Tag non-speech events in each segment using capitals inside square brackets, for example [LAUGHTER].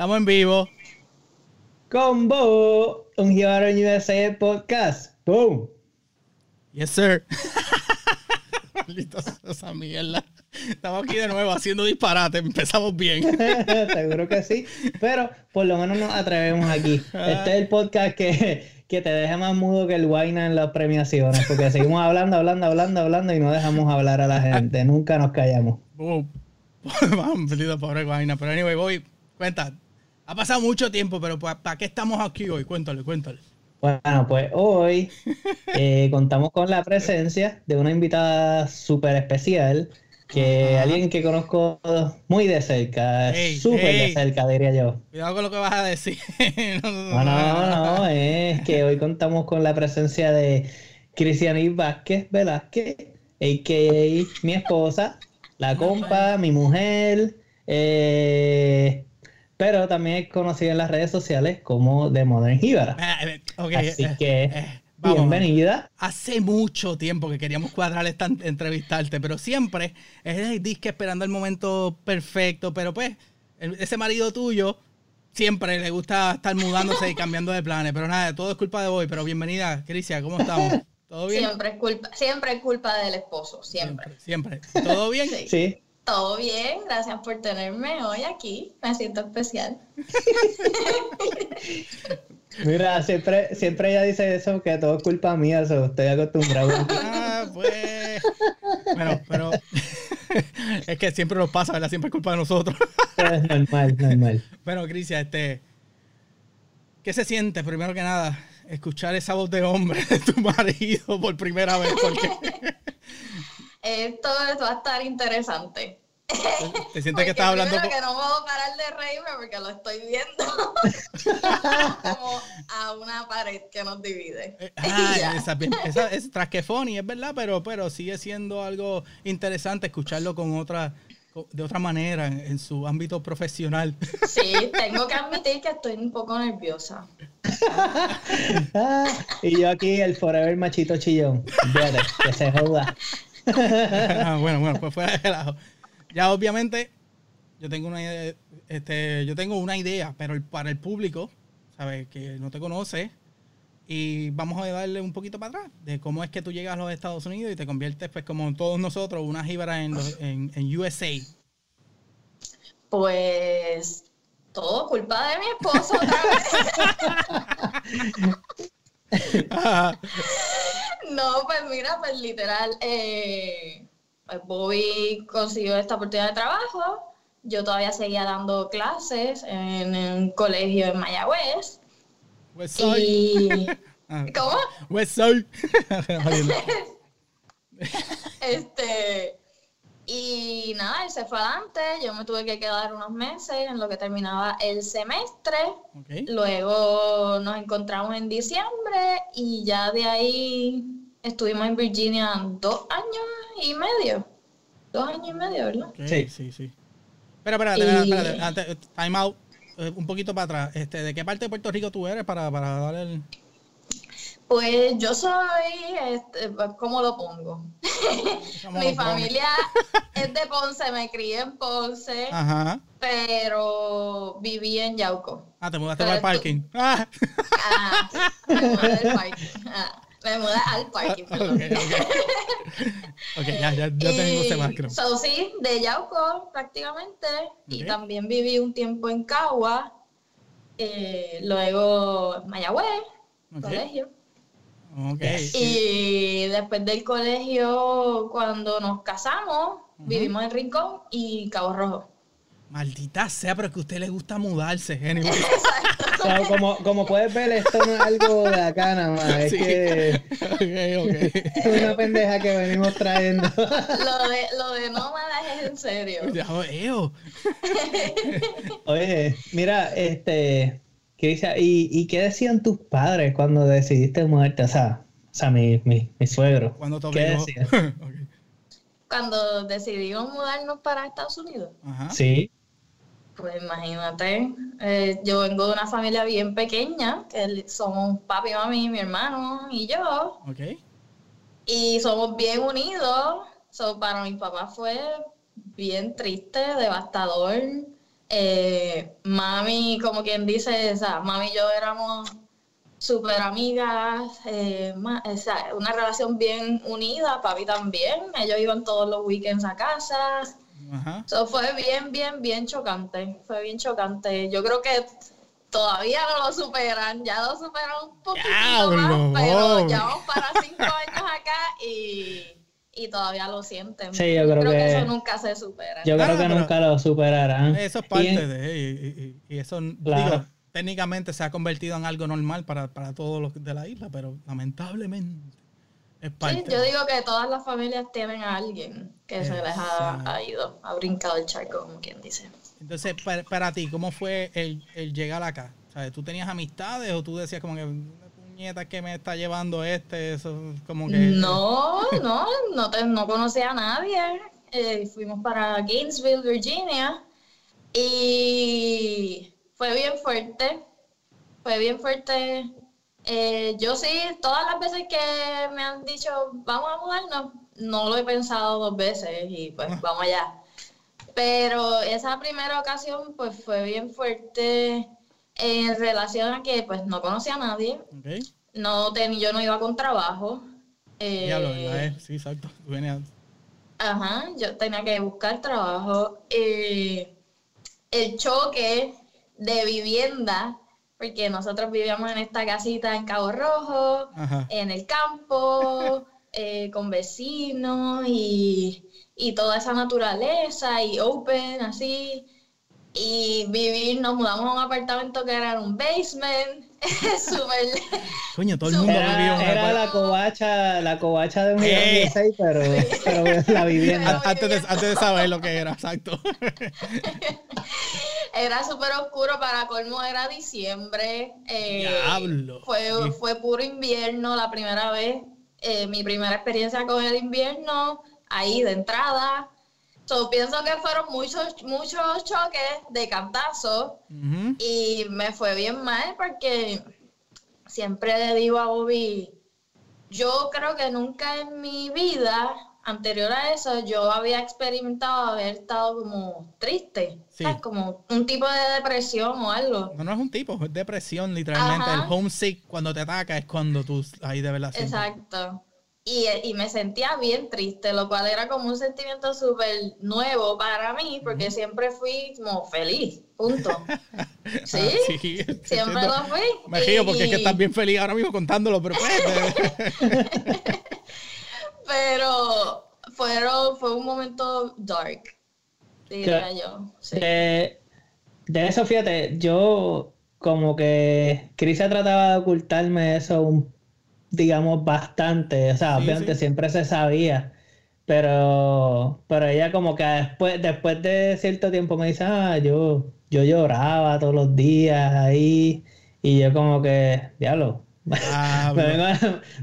Estamos en vivo. Combo, un Jíbaro en USA podcast. Boom. Yes, sir. [LAUGHS] Maldita esa mierda. Estamos aquí de nuevo haciendo disparate. Empezamos bien. [LAUGHS] Seguro que sí. Pero por lo menos nos atrevemos aquí. Este es el podcast que, que te deja más mudo que el Guayna en las premiaciones. Porque seguimos hablando, hablando, hablando, hablando y no dejamos hablar a la gente. Nunca nos callamos. Boom. [LAUGHS] Maldita pobre Guayna. Pero anyway, voy. Cuenta. Ha pasado mucho tiempo, pero ¿para qué estamos aquí hoy? Cuéntale, cuéntale. Bueno, pues hoy [LAUGHS] eh, contamos con la presencia de una invitada súper especial, que Ajá. alguien que conozco muy de cerca, súper de cerca, diría yo. Cuidado con lo que vas a decir. [LAUGHS] No, no, no, es que hoy contamos con la presencia de Cristianis Vázquez Velázquez, a.k.a. mi esposa, la compa, mi mujer, eh, pero también es conocida en las redes sociales como The Modern Jíbara. Eh, eh, Así eh, que, eh, vamos. bienvenida. Hace mucho tiempo que queríamos cuadrar esta en- entrevistarte, pero siempre es el disque esperando el momento perfecto. Pero pues, ese marido tuyo siempre le gusta estar mudándose y cambiando de planes. Pero nada, todo es culpa de hoy. Pero bienvenida, Cristian, ¿cómo estamos? ¿Todo bien? Siempre es culpa, siempre es culpa del esposo, siempre. Siempre. ¿Todo bien? Sí. Sí, Todo bien, gracias por tenerme hoy aquí. Me siento especial. [LAUGHS] mira, siempre, siempre ella dice eso, que todo es culpa mía, so, estoy acostumbrado. [LAUGHS] Ah, pues. Bueno, pero [LAUGHS] es que siempre nos pasa, ¿verdad? Siempre es culpa de nosotros. es normal, normal. Bueno, Cristian, este. ¿Qué se siente, primero que nada, escuchar esa voz de hombre de tu marido por primera vez? Porque Esto, esto va a estar interesante. Te sientes que estás hablando. con- que no puedo parar de reírme porque lo estoy viendo [LAUGHS] como a una pared que nos divide. Eh, [LAUGHS] ah, esa, esa es tras que funny, es verdad, pero, pero sigue siendo algo interesante escucharlo con otra, de otra manera en, su ámbito profesional. [LAUGHS] Sí, tengo que admitir que estoy un poco nerviosa. Y yo aquí, el forever machito chillón. Fíjate, que se joda. Ah, bueno, bueno, pues fuera de relajo. Ya obviamente yo tengo una idea, este, yo tengo una idea, pero el- para el público, ¿sabes? Que no te conoce. Y vamos a darle un poquito para atrás de cómo es que tú llegas a los Estados Unidos y te conviertes, pues, como todos nosotros, una jíbara en, los- en, en USA. Pues todo culpa de mi esposo otra vez. [LAUGHS] No, pues mira, pues literal, eh, Bobby consiguió esta oportunidad de trabajo. Yo todavía seguía dando clases en un colegio en Mayagüez. Y. [LAUGHS] Ah, ¿Cómo? West Side. [LAUGHS] Jodiendo. [LAUGHS] Este. Y nada, él se fue adelante. Yo me tuve que quedar unos meses en lo que terminaba el semestre. Luego nos encontramos en diciembre y ya de ahí estuvimos en Virginia dos años y medio. Dos años y medio, ¿verdad? Sí. sí, sí. Espera, espérate, Y- espérate, espérate, antes, time out, eh, un poquito para atrás. Este, ¿De qué parte de Puerto Rico tú eres para, para dar el... Pues yo soy, este, pues, ¿cómo lo pongo? [LAUGHS] Mi familia es de Ponce, me crié en Ponce, Ajá. pero viví en Yauco. Ah, te mudaste Pero para el tú- parking. [LAUGHS] Ah. Ah, me mudé al parking. Ah, me mudé al parking, ok, perdón. ok. Ok, ya, ya, ya tengo ese Y, background. So, sí, de Yauco prácticamente. Y Ok. también viví un tiempo en Cagua. eh, luego en Mayagüez, Ok. colegio. Ok. Y después del colegio, cuando nos casamos, vivimos en Rincón y Cabo Rojo. Maldita sea, pero que a usted le gusta mudarse, anyway. O [LAUGHS] como, como puedes ver, esto no es algo de acá nada más. Es Sí. que [LAUGHS] es una pendeja que venimos trayendo. Lo de, lo de nómadas es en serio. Oye, mira, este, ¿y, ¿y qué decían tus padres cuando decidiste mudarte? O sea, o sea mi, mi, mi suegro. Cuando te ¿Qué decían? [LAUGHS] Cuando decidimos mudarnos para Estados Unidos. Ajá. Sí. Pues imagínate, eh, yo vengo de una familia bien pequeña, que somos papi, mami, mi hermano y yo, Ok. y somos bien unidos. So, para mi papá fue bien triste, devastador Eh, mami, como quien dice, o sea, mami y yo éramos súper amigas, eh, una relación bien unida, papi también, ellos iban todos los weekends a casa. Eso fue bien, bien, bien chocante, fue bien chocante. Yo creo que todavía no lo superan, ya lo superan un poquito más, pero ya vamos para cinco años acá y, y todavía lo sienten. Sí, yo creo, que, eso nunca se supera. Yo creo que nunca lo superarán. Eso es parte de, y, y, eso, digo, técnicamente se ha convertido en algo normal para, para todos los de la isla, pero lamentablemente. Sí, yo digo que todas las familias tienen a alguien que se les ha, ido, ha brincado el charco, como quien dice. Entonces, para, ti, ¿cómo fue el, el, llegar acá? ¿Sabes? ¿Tú tenías amistades o tú decías como que puñeta que me está llevando este? Eso, como que... No, no, no, te, no conocía a nadie. Eh, fuimos para Gainesville, Virginia. Y fue bien fuerte, fue bien fuerte. Eh, yo sí, todas las veces que me han dicho, vamos a mudarnos, no lo he pensado dos veces y pues ah. vamos allá. Pero esa primera ocasión pues fue bien fuerte en relación a que pues no conocía a nadie. No yo no iba con trabajo. Eh, sí, exacto. Ajá, yo tenía que buscar trabajo. Eh, el choque de vivienda, porque nosotros vivíamos en esta casita en Cabo Rojo, en el campo, [LAUGHS] eh, con vecinos y, toda esa naturaleza y open, así. Y vivir, nos mudamos a un apartamento que era en un basement. [LAUGHS] Súper. Coño, todo el mundo era, Era la covacha, la covacha de un eh. pero, pero la vivienda. Antes de, antes de saber lo que era, exacto. [LAUGHS] era súper oscuro, para colmo era diciembre. Eh, fue, fue puro invierno la primera vez. Eh, mi primera experiencia con el invierno, ahí de entrada. So, pienso que fueron muchos, muchos choques de cantazo y me fue bien mal porque siempre le digo a Bobby, yo creo que nunca en mi vida anterior a eso, yo había experimentado haber estado como triste, como un tipo de depresión o algo. No, no es un tipo, es depresión, literalmente. El homesick cuando te ataca es cuando tú ahí de verdad. Exacto. Y, y, me sentía bien triste, lo cual era como un sentimiento súper nuevo para mí, porque siempre fui como feliz, punto. [LAUGHS] ¿Sí? Ah, sí siempre lo fui. Me río porque es que estás bien feliz ahora mismo contándolo, pero pues... [LAUGHS] pero fueron, fue un momento dark, diría yo. De, eso, fíjate, yo como que Chris trataba de ocultarme eso, digamos, bastante. O sea, obviamente siempre se sabía. Pero, pero ella como que después, después de cierto tiempo me dice, ah, yo, yo lloraba todos los días ahí. Y yo como que, diablo, ah, [LAUGHS] me, vengo,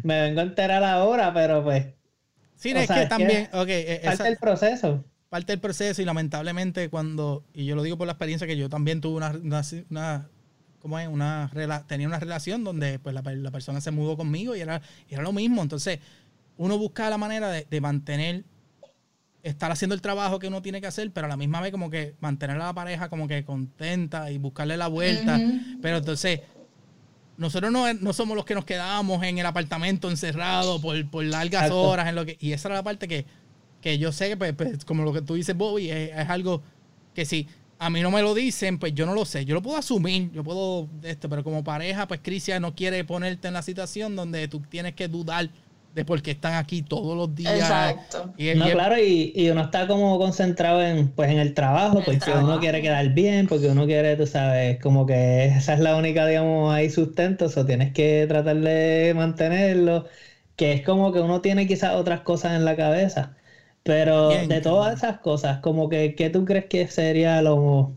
me vengo a enterar ahora, pero pues Sí, es que también, eh, parte del proceso. Parte del proceso y lamentablemente cuando, y yo lo digo por la experiencia que yo también tuve una, una, ¿cómo es? Una, tenía una relación donde pues la, persona se mudó conmigo y era, era lo mismo. Entonces, uno busca la manera de, mantener, estar haciendo el trabajo que uno tiene que hacer, pero a la misma vez como que mantener a la pareja como que contenta y buscarle la vuelta. Pero entonces nosotros no, somos los que nos quedábamos en el apartamento encerrado por, por largas horas. En lo que, y esa era la parte que, que yo sé que, pues, pues, como lo que tú dices, Bobby, es, algo que si a mí no me lo dicen, pues yo no lo sé. Yo lo puedo asumir, yo puedo esto, pero como pareja, pues Cristian no quiere ponerte en la situación donde tú tienes que dudar de por qué están aquí todos los días. Exacto. no, claro, y, uno está como concentrado en, pues, en el trabajo, porque uno quiere quedar bien, porque uno quiere, tú sabes, como que esa es la única, digamos, ahí sustento, o tienes que tratar de mantenerlo, que es como que uno tiene quizás otras cosas en la cabeza. Pero de todas esas cosas, como que, ¿qué tú crees que sería lo,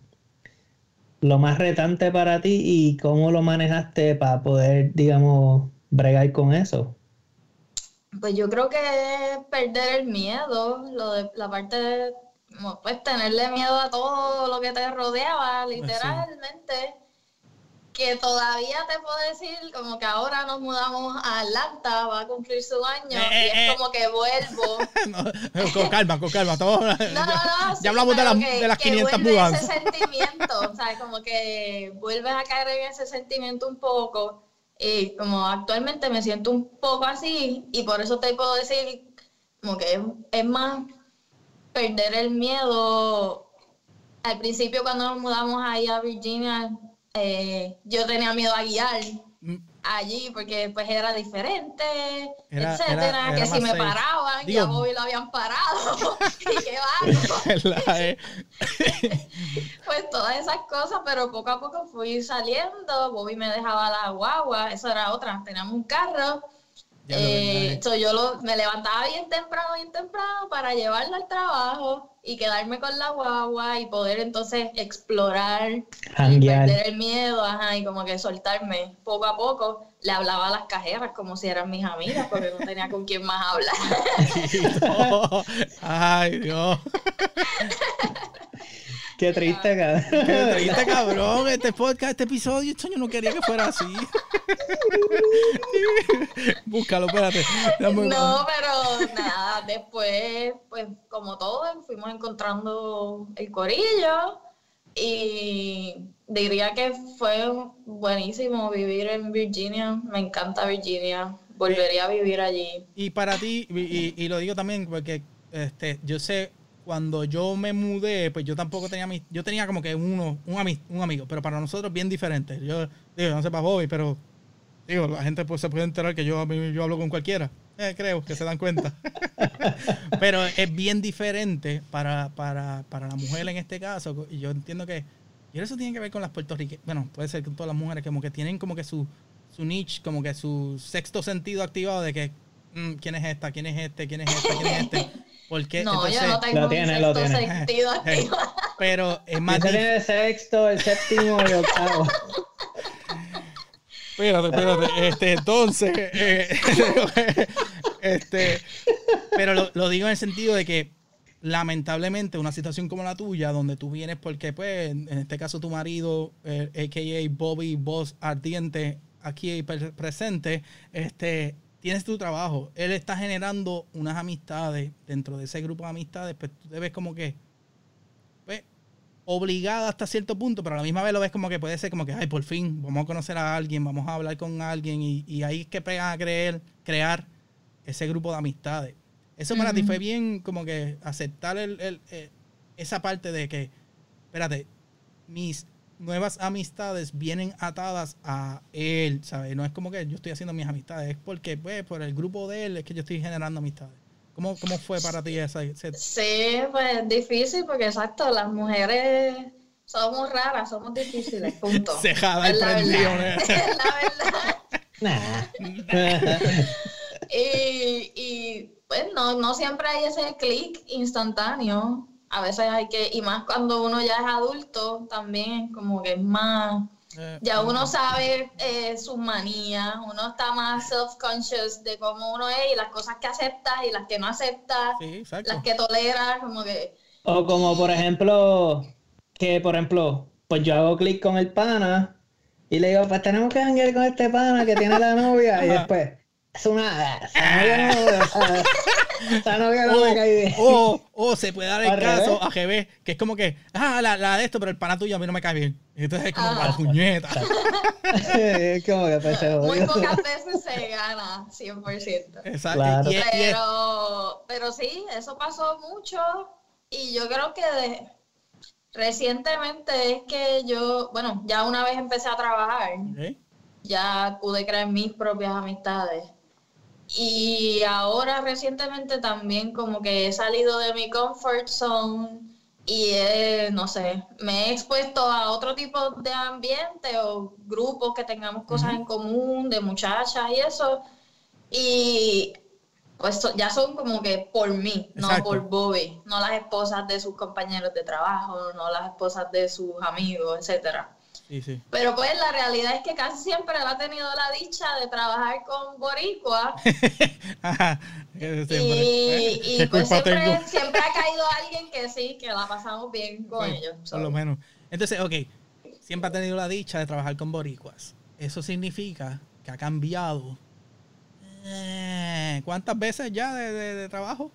lo más retante para ti y cómo lo manejaste para poder, digamos, bregar con eso? Pues yo creo que es perder el miedo, lo de la parte de pues tenerle miedo a todo lo que te rodeaba, pues literalmente. Que todavía te puedo decir, como que ahora nos mudamos a Atlanta, va a cumplir su año, Eh, y eh, es eh. como que vuelvo. [LAUGHS] No, con calma, con calma. estamos- No, no, [LAUGHS] no. sí, ya hablamos de, las- que- de las que 500 vuelve mudanzas. ese sentimiento, o sea, como que vuelves a caer en ese sentimiento un poco. Y como actualmente me siento un poco así, y por eso te puedo decir, como que es, es más perder el miedo. Al principio, cuando nos mudamos ahí a Virginia, eh, yo tenía miedo a guiar Mm, allí porque pues era diferente, Era- etcétera, era- era que si me safe. paraban, Digo- ya Bobby lo habían parado, [LAUGHS] [LAUGHS] y qué eh, [LAUGHS] pues todas esas cosas, pero poco a poco fui saliendo, Bobby me dejaba la guagua, eso era otra, teníamos un carro, eh, so yo lo, me levantaba bien temprano, bien temprano para llevarla al trabajo y quedarme con la guagua y poder entonces explorar y perder el miedo, ajá, y como que soltarme poco a poco. Le hablaba a las cajeras como si eran mis amigas, porque no tenía con quién más hablar. [LAUGHS] Ay, Dios. [LAUGHS] Qué triste, cabrón. Qué triste, cabrón. Este podcast, este episodio, esto yo no quería que fuera así. [LAUGHS] Búscalo, espérate. Dame- No, pero nada, después, pues como todo, fuimos encontrando el corillo y diría que fue buenísimo vivir en Virginia. Me encanta Virginia, volvería a vivir allí. Y para ti, y, y- y lo digo también porque este, yo sé, cuando yo me mudé, pues yo tampoco tenía mis, yo tenía como que uno, un, ami- un amigo, pero para nosotros bien diferente. Yo digo, no sé para Bobby, pero digo, la gente pues se puede enterar que yo, yo hablo con cualquiera. Eh, creo que se dan cuenta. [LAUGHS] pero es bien diferente para, para, para la mujer en este caso. Y yo entiendo que, y eso tiene que ver con las puertorriqueñas, bueno, puede ser con todas las mujeres, como que tienen como que su, su niche, como que su sexto sentido activado de que mm, quién es esta, quién es este, quién es este, quién es este. Porque No, yo entonces, no tengo Lo un tiene, lo sexto tiene. sentido [LAUGHS] Eh, activo. pero es más tiene el sexto, el séptimo y el octavo. [LAUGHS] Espérate, espérate. Este, entonces, eh, [LAUGHS] este, pero lo, lo digo en el sentido de que lamentablemente una situación como la tuya, donde tú vienes porque, pues, en este caso tu marido, eh, a.k.a. Bobby Boss Ardiente, aquí pre- presente, este, tienes tu trabajo. Él está generando unas amistades dentro de ese grupo de amistades, pues tú te ves como que, pues, obligada hasta cierto punto, pero a la misma vez lo ves como que puede ser como que, ay, por fin, vamos a conocer a alguien, vamos a hablar con alguien y, y ahí es que pegan a creer, crear ese grupo de amistades. Eso para ti fue bien como que aceptar el, el- eh, esa parte de que, espérate, mis nuevas amistades vienen atadas a él, ¿sabes? No es como que yo estoy haciendo mis amistades, es porque, pues, por el grupo de él es que yo estoy generando amistades. ¿Cómo, cómo fue para ti esa, ese- Sí, pues es difícil porque exacto, las mujeres somos raras, somos difíciles, punto. [LAUGHS] Cejada y la prendido, verdad. ¿no? [LAUGHS] Es la verdad. Nah. [LAUGHS] Y, y pues no, no siempre hay ese clic instantáneo. A veces hay que, y más cuando uno ya es adulto, también como que es más, eh, ya uno sabe eh, sus manías, uno está más self-conscious de cómo uno es y las cosas que acepta y las que no acepta, Sí, las que tolera, como que... O como por ejemplo, que por ejemplo, pues yo hago clic con el pana y le digo, pues tenemos que janguear con este pana que tiene la novia y después, es una... Esa novia no, esa novia no o, me cae bien. o, o se puede dar el caso a GB, que es como que, ah, la, la de esto, pero el pana tuyo a mí no me cae bien. Entonces es como Ah. para puñeta. [LAUGHS] es como que Muy pocas veces se gana 100%. Exacto. Claro. Pero, pero sí, eso pasó mucho y yo creo que de- recientemente es que yo, bueno, ya una vez empecé a trabajar, ya pude crear mis propias amistades. Y ahora recientemente también como que he salido de mi comfort zone y he, no sé, me he expuesto a otro tipo de ambiente o grupos que tengamos cosas en común, de muchachas y eso. Y pues ya son como que por mí, no por Bobby, no las esposas de sus compañeros de trabajo, no las esposas de sus amigos, etcétera. Sí, sí. Pero pues la realidad es que casi siempre él ha tenido la dicha de trabajar con Boricua [LAUGHS] Ajá. Ese siempre. y, y ¿Qué pues [LAUGHS] siempre, ha caído alguien que sí, que la pasamos bien con ellos. Por lo menos. Entonces, ok. siempre ha tenido la dicha de trabajar con boricuas. Eso significa que ha cambiado. eh, ¿Cuántas veces ya de, de- de trabajo?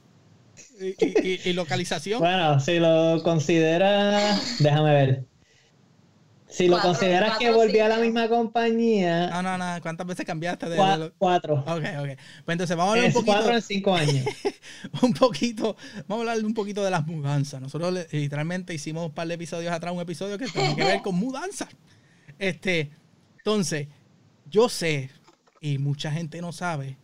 Y, y- localización. Bueno, si lo consideras, déjame ver. Si lo Cuatro, consideras que cuatro volví a la misma compañía, No, no, no. ¿Cuántas veces cambiaste de, de cua- lo- cuatro. Ok, ok. Pues entonces vamos a hablar un Es poquito. cuatro en cinco años. [LAUGHS] un poquito, vamos a hablar un poquito de las mudanzas. Nosotros literalmente hicimos un par de episodios atrás, un episodio que tiene que ver con mudanzas. Este, entonces, yo sé, y mucha gente no sabe,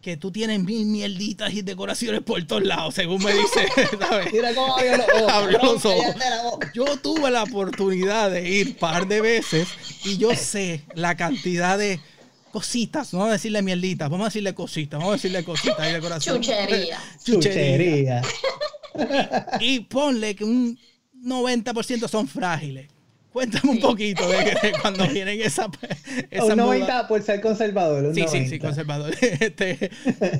que tú tienes mil mierditas y decoraciones por todos lados, según me dice, [LAUGHS] ¿sabes? Mira cómo abrió los ojos. Abrió los ojos. Yo tuve la oportunidad de ir par de veces y yo [LAUGHS] sé la cantidad de cositas, no vamos a decirle mierditas, vamos a decirle cositas, vamos a decirle cositas y decoraciones. Chuchería. [LAUGHS] Chuchería. Chuchería. Y ponle que un 90% son frágiles. Cuéntame un poquito de, que- de cuando vienen esa, esa Un muda- 90 por ser conservador. un Sí, sí, sí, 90. conservador. [LAUGHS] Este,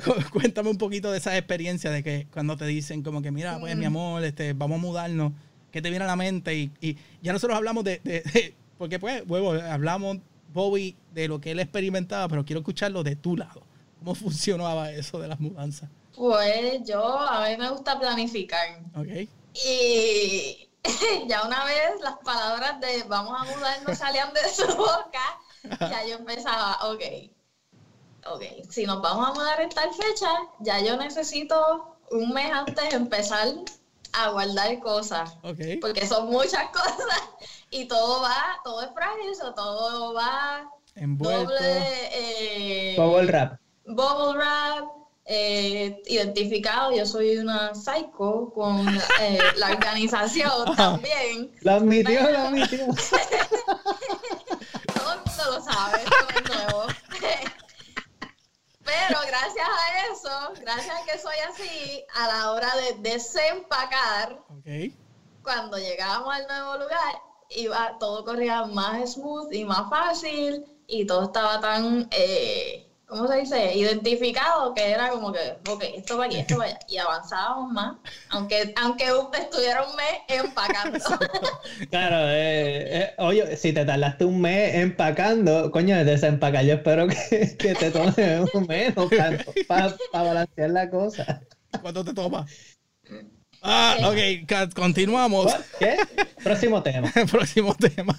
cu- cuéntame un poquito de esa experiencia de que cuando te dicen como que, mira, pues mi amor, este, vamos a mudarnos, ¿qué te viene a la mente? Y, y ya nosotros hablamos de, de- de- porque pues, huevo, hablamos, Bobby, de lo que él experimentaba, pero quiero escucharlo de tu lado. ¿Cómo funcionaba eso de las mudanzas? Pues yo, a mí me gusta planificar. ¿Ok? Y [LAUGHS] ya una vez las palabras de vamos a mudarnos salían de su boca, ya yo empezaba, ok, ok, si nos vamos a mudar en tal fecha, ya yo necesito un mes antes empezar a guardar cosas, Ok. porque son muchas [LAUGHS] cosas y todo va, todo es frágil, todo va Envuelto. doble, eh, Bubble wrap. bubble wrap, eh, identificado. Yo soy una psycho con eh, la organización [LAUGHS] también. Lo admitió, lo admitió. [LAUGHS] Todo el mundo lo sabe, esto no es nuevo. Pero gracias a eso, gracias a que soy así, a la hora de desempacar, cuando llegábamos al nuevo lugar, iba, todo corría más smooth y más fácil y todo estaba tan, eh, ¿cómo se dice? Identificado que era como que, ok, esto va aquí, esto va allá. Y avanzábamos más, aunque, aunque estuviera un mes empacando. [LAUGHS] Claro, eh, eh, oye, si te tardaste un mes empacando, coño, de desempacar, yo espero que, [LAUGHS] que te tome un menos para balancear la cosa. ¿Cuánto te toma? Ah, ok, continuamos. ¿Qué? Próximo tema. [LAUGHS] Próximo tema.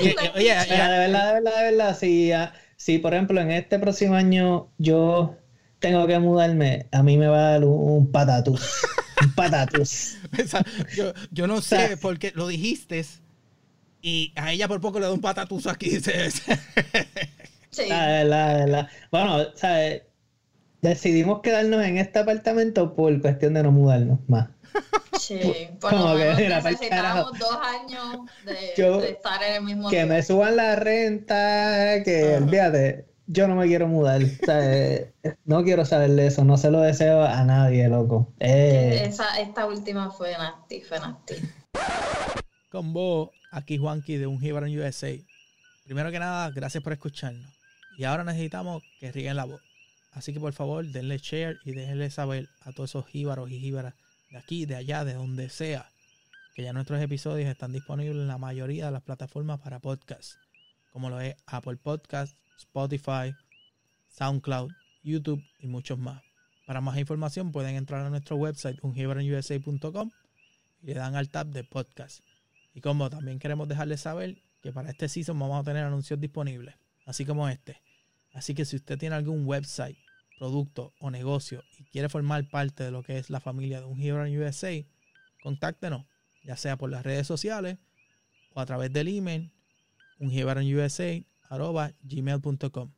Y- oye, Mira, ya- de verdad, de verdad, de verdad, si, ah, si por ejemplo en este próximo año yo tengo que mudarme, a mí me va a dar un, un patatús. Un patatús. [LAUGHS] esa- yo, yo no sé por qué lo dijiste y a ella por poco le da un patatús aquí. [LAUGHS] Sí. La verdad, de verdad. Bueno, ¿sabes? Decidimos quedarnos en este apartamento por cuestión de no mudarnos más. Sí, por Como lo que, menos necesitábamos dos años de, Yo- de estar en el mismo Que me suban la renta, que Ajá. olvídate, yo no me quiero mudar. O sea, [LAUGHS] no quiero saber de eso, no se lo deseo a nadie, loco. Eh, Esa, esta última fue nasty, fue nasty. Con vos, aquí Juanqui de Un en USA. Primero que nada, gracias por escucharnos. Y ahora necesitamos que rieguen la voz. Así que por favor, denle share y déjenle saber a todos esos jíbaros y jíbaras de aquí, de allá, de donde sea, que ya nuestros episodios están disponibles en la mayoría de las plataformas para podcast, como lo es Apple Podcast, Spotify, SoundCloud, YouTube y muchos más. Para más información pueden entrar a nuestro website unjibaronusa.com y le dan al tab de podcast. Y como también queremos dejarles saber que para este season vamos a tener anuncios disponibles, así como este. Así que si usted tiene algún website, producto o negocio y quiere formar parte de lo que es la familia de un Hero USA, contáctenos, ya sea por las redes sociales o a través del email gmail.com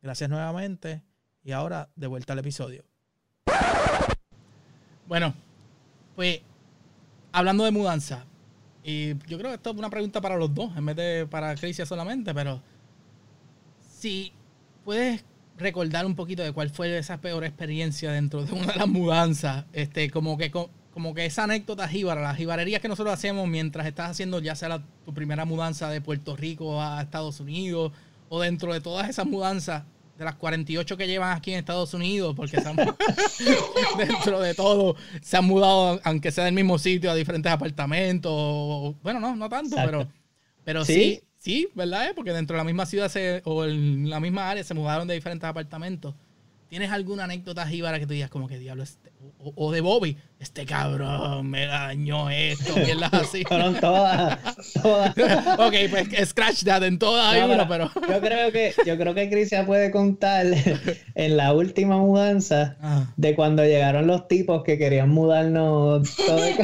Gracias nuevamente y ahora de vuelta al episodio. Bueno, pues hablando de mudanza, y yo creo que esto es una pregunta para los dos, en vez de para Crisia solamente, pero si puedes recordar un poquito de cuál fue esa peor experiencia dentro de una de las mudanzas, este, como que co- como que esa anécdota jíbara, las jibarerías que nosotros hacemos mientras estás haciendo ya sea la- tu primera mudanza de Puerto Rico a Estados Unidos o dentro de todas esas mudanzas de las 48 que llevan aquí en Estados Unidos, porque se han- [LAUGHS] dentro de todo se han mudado, aunque sea del mismo sitio, a diferentes apartamentos. o- Bueno, no, no tanto, Exacto. pero, pero Sí. sí, sí, ¿verdad? eh? Porque dentro de la misma ciudad se, o en la misma área se mudaron de diferentes apartamentos. ¿Tienes alguna anécdota jíbara que tú digas como que diablo, este, o, o de Bobby, este cabrón me dañó esto, mierdas así? [LAUGHS] Fueron todas, todas. [LAUGHS] ok, pues scratch that en todas hay No, uno, pero... Yo creo que, yo creo que Cristian puede contar [LAUGHS] en la última mudanza Ah. de cuando llegaron los tipos que querían mudarnos todo de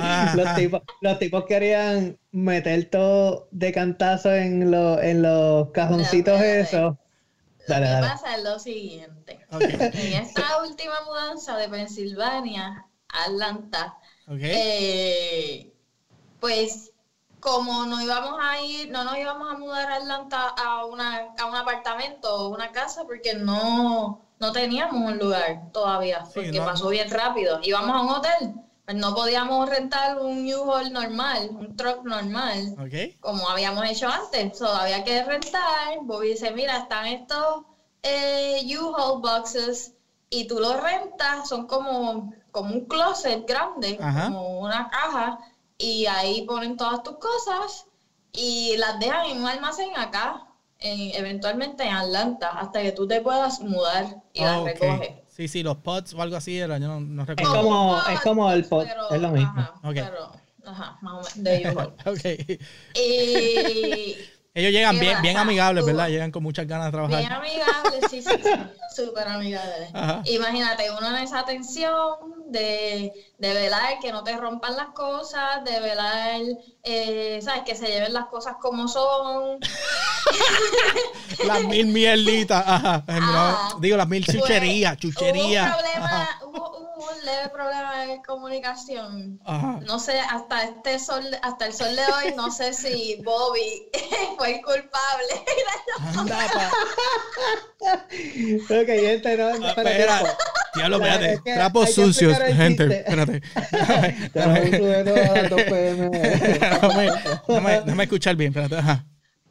Ajá. los tipos, los tipos querían meter todo de cantazo en, los en los cajoncitos esos. Dale, pasa es lo siguiente. En esta última mudanza de Pensilvania a Atlanta, ok. eh, pues como no íbamos a ir, no nos íbamos a mudar a Atlanta a, una, a un apartamento o una casa porque no, no teníamos un lugar todavía, Sí, porque no. pasó bien rápido. Íbamos a un hotel, pues no podíamos rentar un U-Haul normal, un truck normal ok. como habíamos hecho antes. So, había que rentar. Bobby dice, mira, están estos eh, U-Haul boxes y tú los rentas, son como, como un closet grande, Ajá. como una caja, y ahí ponen todas tus cosas y las dejan en un almacén acá, en- eventualmente en Atlanta, hasta que tú te puedas mudar y las Ok. recoges. Sí, sí, los pods o algo así era, yo no, no Es recuerdo. como, un es como el pot, pero- es lo mismo. Ajá, Ok. pero, ajá, más o menos, de U-Haul. [LAUGHS] Ok. Y [LAUGHS] Ellos llegan ¿Qué bien, bien pasa? amigables, Tú- ¿verdad? Llegan con muchas ganas de Bien trabajar. amigable, sí, sí, sí, [LAUGHS] súper amigable. Ajá. Imagínate, uno en esa tensión de, de velar que no te rompan las cosas, de velar, eh, ¿sabes? Que se lleven las cosas como son. Las mil mierditas, ajá. Ah. Digo, las mil Pues, chucherías, chucherías. Hubo un problema, Ajá. hubo un leve problema de comunicación. Ajá. No sé, hasta este sol, hasta el sol de hoy, no sé si Bobby [LAUGHS] fue el culpable. Anda, pa. Ok, gente, no, no, espérate. Espera. Diablo, Claro, espérate. es que Trapos sucios, gente. Espérate. Tenemos un sujeto a las 2 pm. déjame, escuchar bien, espérate. Ajá.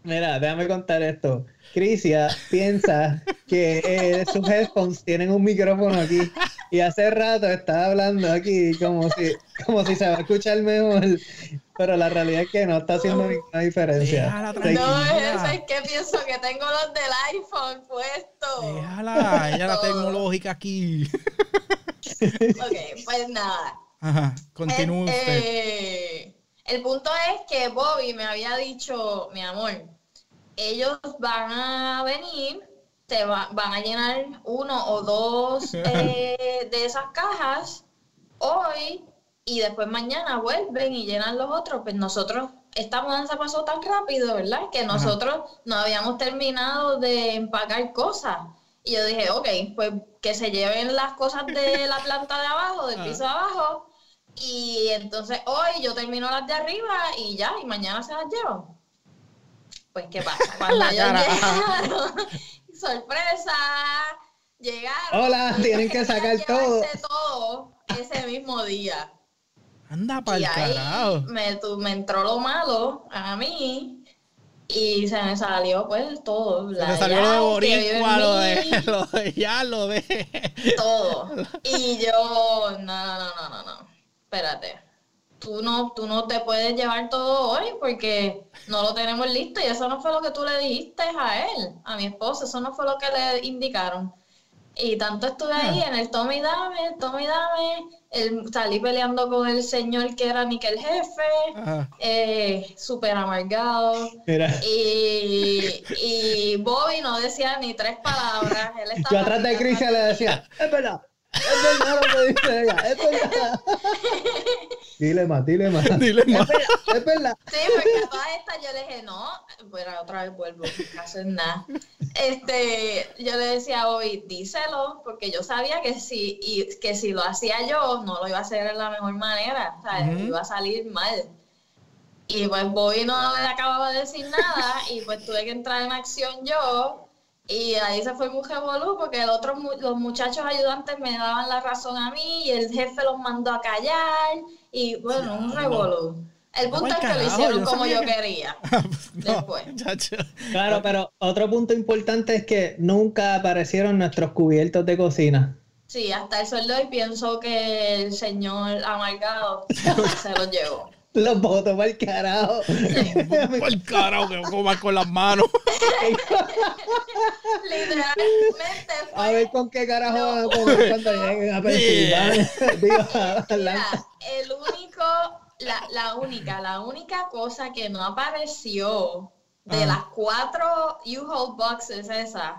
Mira, déjame contar esto. Crisia piensa que eh, sus headphones tienen un micrófono aquí y hace rato está hablando aquí como si, como si se va a escuchar mejor, pero la realidad es que no está haciendo ninguna diferencia. Déjala. No, Mira. es que pienso que tengo los del iPhone puestos. Déjala, ella la tecnológica aquí. [LAUGHS] Ok, pues nada. Ajá, continúe Eh, usted. eh, el punto es que Bobby me había dicho, mi amor, ellos van a venir, te va- van a llenar uno o dos [LAUGHS] eh, de esas cajas hoy y después mañana vuelven y llenan los otros. Pues nosotros, esta mudanza pasó tan rápido, ¿verdad? Que nosotros no habíamos terminado de empacar cosas. Y yo dije, ok, pues que se lleven las cosas de la planta de abajo, del Ah. piso de abajo. Y entonces hoy yo termino las de arriba y ya, y mañana se las llevo. Pues, ¿qué pasa? [LAUGHS] Cuando ellos llegaron, [LAUGHS] sorpresa, llegaron. Hola, tienen que [LAUGHS] sacar todo ese mismo día. Anda para el carajo. me, me entró lo malo a mí y se me salió pues todo. Se te salió lo de boricua, lo de, [LAUGHS] lo de ya, lo de... todo. [LAUGHS] Y yo, no, no, no, no, no, no. Espérate. Tú no, tú no te puedes llevar todo hoy porque no lo tenemos listo y eso no fue lo que tú le dijiste a él, a mi esposo, eso no fue lo que le indicaron. Y tanto estuve ahí Ah. en el tome y dame, tome y dame, el, salí peleando con el señor que era ni que el jefe, eh, súper amargado. Mira, Y, y Bobby no decía ni tres palabras. Él yo estaba atrás de Crisia le decía, es verdad, es verdad lo que dice ella, es verdad. [LAUGHS] Dile más, dile más. [LAUGHS] Dile más. Es verdad. Sí, porque a todas estas yo le dije, no, bueno, otra vez vuelvo, no hacer nada. Este, yo le decía a Bobby, díselo, porque yo sabía que si, y, que si lo hacía yo, no lo iba a hacer de la mejor manera, o sea, Ujú. iba a salir mal. Y pues Bobby no le acababa de decir nada, y pues tuve que entrar en acción yo, y ahí se fue un revolú, porque el otro, mu- los muchachos ayudantes me daban la razón a mí, y el jefe los mandó a callar, y bueno, un revolú. El punto es que lo hicieron yo como yo que- quería. [LAUGHS] No, Después. chacho. Claro, pero otro punto importante es que nunca aparecieron nuestros cubiertos de cocina. Sí, hasta el sueldo y pienso que el señor amargado [LAUGHS] se lo llevó. Los botos para el carajo. [LAUGHS] Por carajo que comas con las manos. [LAUGHS] Literalmente A ver con qué carajo van a comer cuando lleguen a Pensilvania. [LAUGHS] Digo, a Atlanta. Mira, el único, la, la única, la única cosa que no apareció de las cuatro U-Haul boxes esas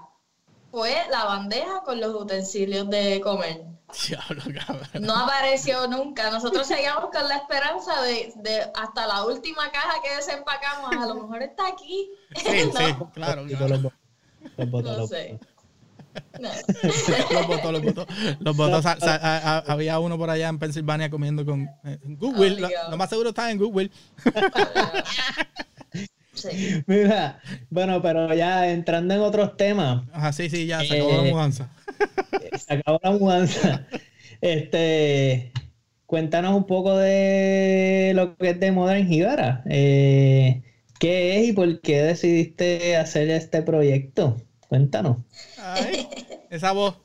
fue la bandeja con los utensilios de comer. Diablo, cabrón. No apareció nunca. Nosotros seguíamos con la esperanza de, de hasta la última caja que desempacamos, a lo mejor está aquí. Sí, [LAUGHS] No, sí, claro. Los claro. botos, los botos, No los sé. No. A- a- había uno por allá en Pensilvania comiendo con eh, en Google. Lo, más seguro está en Google. [LAUGHS] Sí. [LAUGHS] Mira, bueno, pero ya entrando en otros temas, Ajá, sí, sí, ya se acabó la Eh, mudanza. se acabó la mudanza. [LAUGHS] Este, cuéntanos un poco de lo que es de Modern Jibara. Eh, ¿Qué es y por qué decidiste hacer este proyecto? Cuéntanos. Ay, esa voz.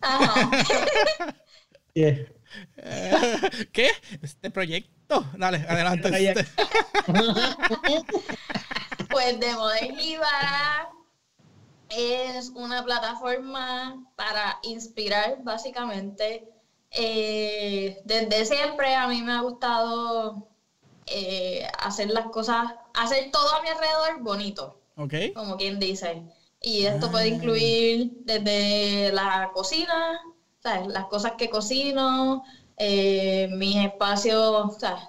Ajá. [LAUGHS] Yeah. Eh, ¿Qué? Este proyecto. Dale, adelante. [LAUGHS] Pues de Modern Jíbara es una plataforma para inspirar, básicamente. Eh, desde siempre a mí me ha gustado eh, hacer las cosas, hacer todo a mi alrededor bonito, Ok. como quien dice. Y esto Ah. puede incluir desde la cocina, ¿sabes? las cosas que cocino, eh, mis espacios, ¿sabes?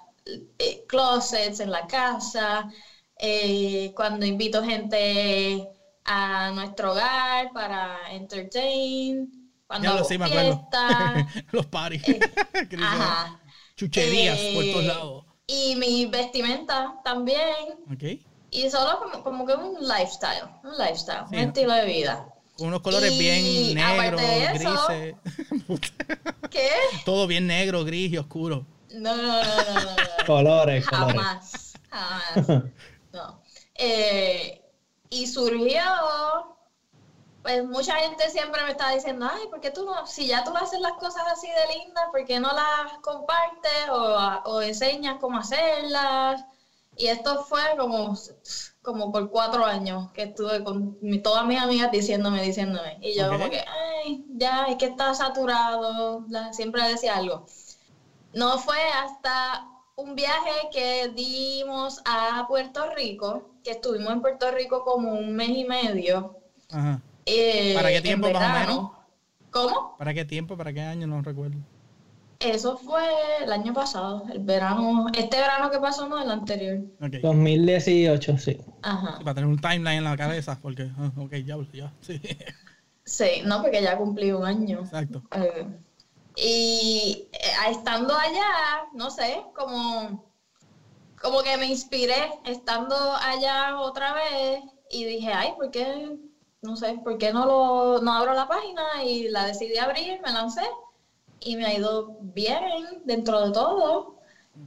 Eh, closets en la casa, eh, cuando invito gente a nuestro hogar para entertain, cuando hago sí, me acuerdo. fiesta, [LAUGHS] Los paris. [LAUGHS] Dice, ajá. Chucherías por Eh, todos lados. Y mi vestimenta también. Y solo como, como que un lifestyle, un lifestyle, Sí, un estilo de vida. Con unos colores Y bien negros, grises. ¿Qué? [LAUGHS] Todo bien negro, gris y oscuro. No, no, no, no, no. no. [LAUGHS] Colores, colores. Jamás, jamás. No. Eh, y surgió, pues mucha gente siempre me está diciendo, ay, ¿por qué tú no, si ya tú haces las cosas así de lindas, ¿por qué no las compartes o, o enseñas cómo hacerlas? Y esto fue como, como por cuatro años que estuve con mi- todas mis amigas diciéndome, diciéndome. Y yo como que, ay, ya, es que está saturado. la- siempre decía algo. No fue hasta un viaje que dimos a Puerto Rico, que estuvimos en Puerto Rico como un mes y medio. Ajá. eh, ¿Para qué tiempo, más o menos? ¿Cómo? ¿Para qué tiempo? ¿Para qué año? No recuerdo. Eso fue el año pasado, el verano, este verano que pasó, no el anterior. Ok. 2018, sí. Ajá. Para tener un timeline en la cabeza, porque, ah, ok, ya, ya, sí, [LAUGHS] Sí, no, porque ya cumplí un año. exacto. Eh, y eh, estando allá, no sé, como, como que me inspiré estando allá otra vez y dije, ay, ¿por qué? No sé, ¿por qué no, lo, no abro la página? Y la decidí abrir, me lancé y me ha ido bien dentro de todo.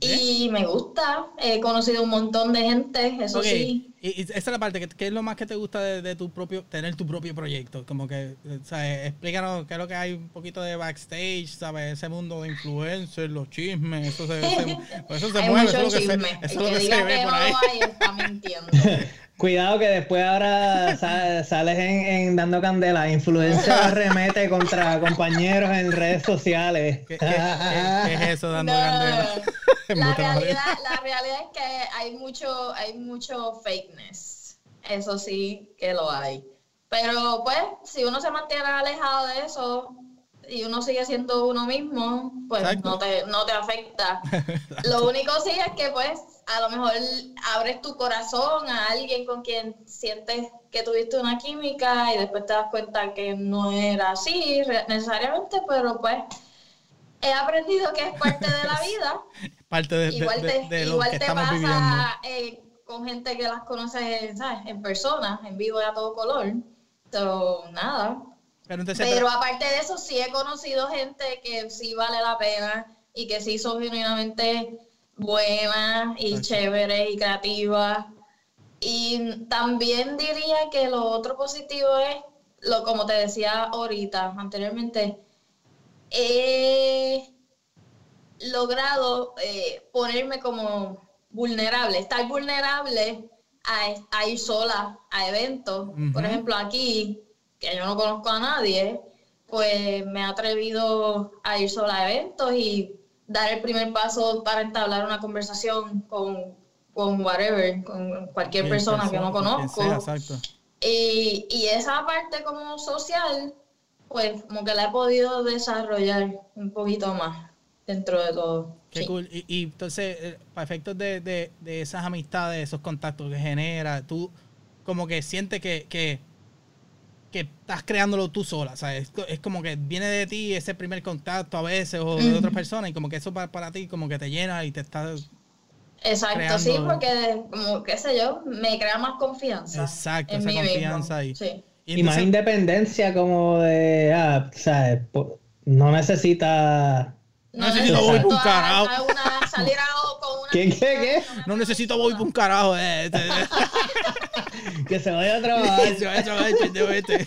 Y me gusta, he conocido un montón de gente, eso sí. Y, y esa es la parte, que- ¿qué es lo más que te gusta de, de tu propio, tener tu propio proyecto? Como que, eh, ¿sabes? Explícanos qué es lo que hay un poquito de backstage, ¿sabes? Ese mundo de influencers, los chismes, eso se, se- eso se mueve, eso es lo que chisme. se, eso lo que que se diga ve que por no ahí. lo está mintiendo. [LAUGHS] Cuidado que después ahora sa- sales en, en dando candela. Influencer [LAUGHS] remete contra compañeros en redes sociales. ¿Qué, qué- qué- qué es eso dando No, candela? [LAUGHS] La realidad, la realidad es que hay mucho, hay mucho fakeness. Eso sí que lo hay. Pero pues, si uno se mantiene alejado de eso y uno sigue siendo uno mismo, pues Exacto. no te, no te afecta. [LAUGHS] Lo único sí es que pues a lo mejor abres tu corazón a alguien con quien sientes que tuviste una química y después te das cuenta que no era así necesariamente, pero pues he aprendido que es parte de la [LAUGHS] vida. Parte de, igual de- te, de lo igual que te estamos viviendo. pasa eh, con gente que las conoces ¿sabes? en persona, en vivo y a todo color. So, nada. Pero entonces, Pero aparte de eso, sí he conocido gente que sí vale la pena y que sí son genuinamente buenas y chéveres y creativas. Y también diría que lo otro positivo es, lo como te decía ahorita, anteriormente, he logrado eh, ponerme como vulnerable, estar vulnerable a, ir sola a eventos. Por ejemplo, aquí, que yo no conozco a nadie, pues me he atrevido a ir sola a eventos y dar el primer paso para entablar una conversación con, con whatever, con cualquier persona, que no conozco. Y, y esa parte como social, pues como que la he podido desarrollar un poquito más dentro de todo. Qué cool. Y, entonces, eh, para efectos de, de, esas amistades, esos contactos que genera, tú como que sientes que, que, estás creándolo tú sola. ¿sabes? Es, como que viene de ti ese primer contacto a veces o de otra persona y como que eso para, para ti como que te llena y te está Exacto, sí, porque como qué sé yo, me crea más confianza. Exacto, esa confianza y, y, más independencia como de, ah, ¿sabes? No necesita no necesito Bobby por un carajo. ¿Qué, qué, qué? No necesito Bobby por un carajo. Eh, [LAUGHS] que se vaya a trabajar. [LAUGHS] se vaya a trabajar, este. [LAUGHS]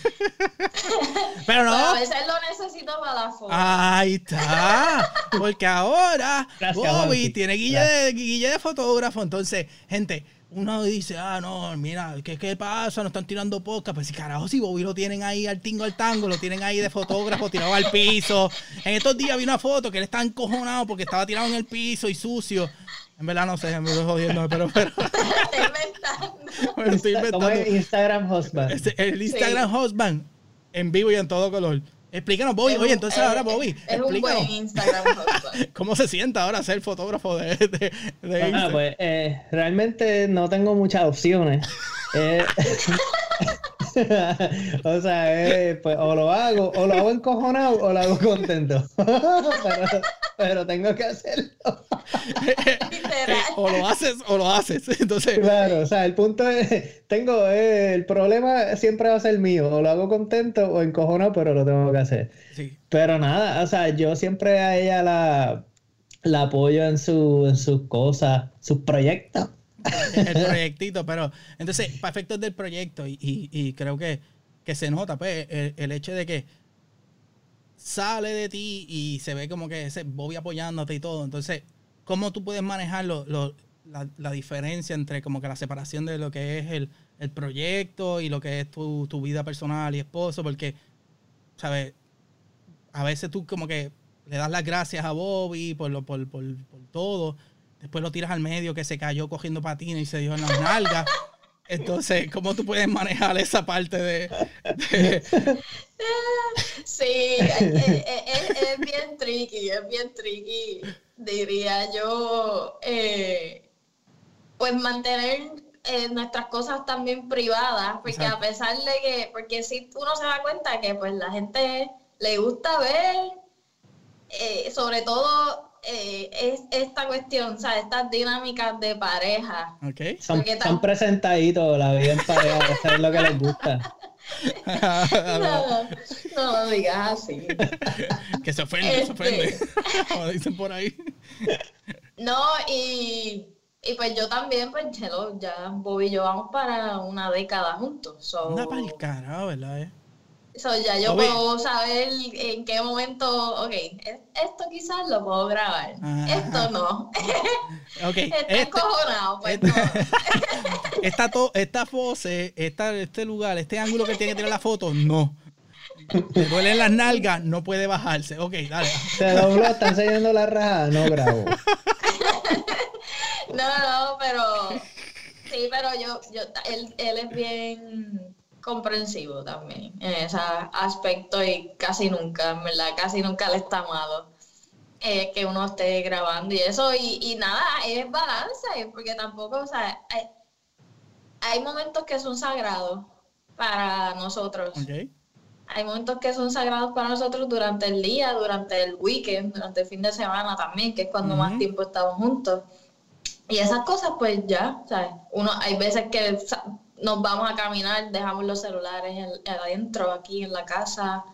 Pero no. a veces lo necesito para la foto. Ahí está. Porque ahora Bobby tiene guille de, guille de fotógrafo. Entonces, gente uno dice, ah, no, mira, ¿qué, qué pasa? No están tirando podcast. Pues si carajo, si Bobby lo tienen ahí al tingo al tango, lo tienen ahí de fotógrafo tirado al piso. En estos días vi una foto que él está encojonado porque estaba tirado en el piso y sucio. En verdad no sé, me estoy jodiendo, pero... pero [LAUGHS] estoy inventando. el Instagram Husband. El Instagram Husband en vivo y en todo color. Explícanos, Bobby. Oye, entonces ahora, Bobby. Es un buen Instagram. [LAUGHS] ¿Cómo se sienta ahora ser fotógrafo de, de, de Instagram? pues eh, realmente no tengo muchas opciones. eh, [LAUGHS] o sea, eh, pues o lo hago, o lo hago encojonado o lo hago contento. [LAUGHS] pero, pero, tengo que hacerlo. [LAUGHS] o lo haces o lo haces. [LAUGHS] Entonces... Claro, o sea, el punto es, [LAUGHS] tengo, eh, el problema siempre va a ser mío. O lo hago contento o encojonado, pero lo tengo que hacer. Sí. Pero nada, o sea, yo siempre a ella la, la apoyo en, su, en sus cosas, sus proyectos el proyectito, pero entonces, para efectos del proyecto, y, creo que, se nota, pues, el, hecho de que sale de ti y se ve como que ese Bobby apoyándote y todo. Entonces, ¿cómo tú puedes manejar la, diferencia entre como que la separación de lo que es el, proyecto y lo que es tu, vida personal y esposo? Porque, ¿sabes? A veces tú como que le das las gracias a Bobby por, lo, por, todo, Después lo tiras al medio que se cayó cogiendo patines y se dio en las nalgas. Entonces, ¿cómo tú puedes manejar esa parte de...? [LAUGHS] Sí, es, bien tricky, es bien tricky, diría yo. Eh, pues mantener eh, nuestras cosas también privadas, porque a pesar de que, porque si uno se da cuenta que pues la gente le gusta ver, eh, sobre todo eh, es esta cuestión, o sea, estas dinámicas de pareja. Okay. Son, son presentaditos, la vida en pareja, eso es lo que les gusta. [LAUGHS] no, no [LAUGHS] lo digas así. que se ofende, se ofende. Este. [LAUGHS] Como dicen por ahí. no, y, y pues yo también, pues ya Bobby y yo vamos para una década juntos. So... Una para el carajo, ¿verdad? Eh? So, ya yo puedo saber en qué momento, ok, esto quizás lo puedo grabar, esto no. [LAUGHS] Okay. Está este, encojonado, pues este, [LAUGHS] esta, esta pose, esta, este lugar, este ángulo que tiene que tener la foto, no. Te duelen las nalgas, no puede bajarse. Ok, dale. Se dobló, está enseñando la raja, no grabo. [LAUGHS] no, no, pero sí, pero yo, yo él, él es bien comprensivo también en ese aspecto y casi nunca, en verdad, casi nunca le está amado eh, que uno esté grabando y eso. Y, nada, es balance, porque tampoco, o sea, hay, momentos que son sagrados para nosotros. Hay momentos que son sagrados para nosotros durante el día, durante el weekend, durante el fin de semana también, que es cuando más tiempo estamos juntos. Y esas cosas, pues ya, ¿sabes? Uno, hay veces que nos vamos a caminar, dejamos los celulares adentro, aquí en la casa.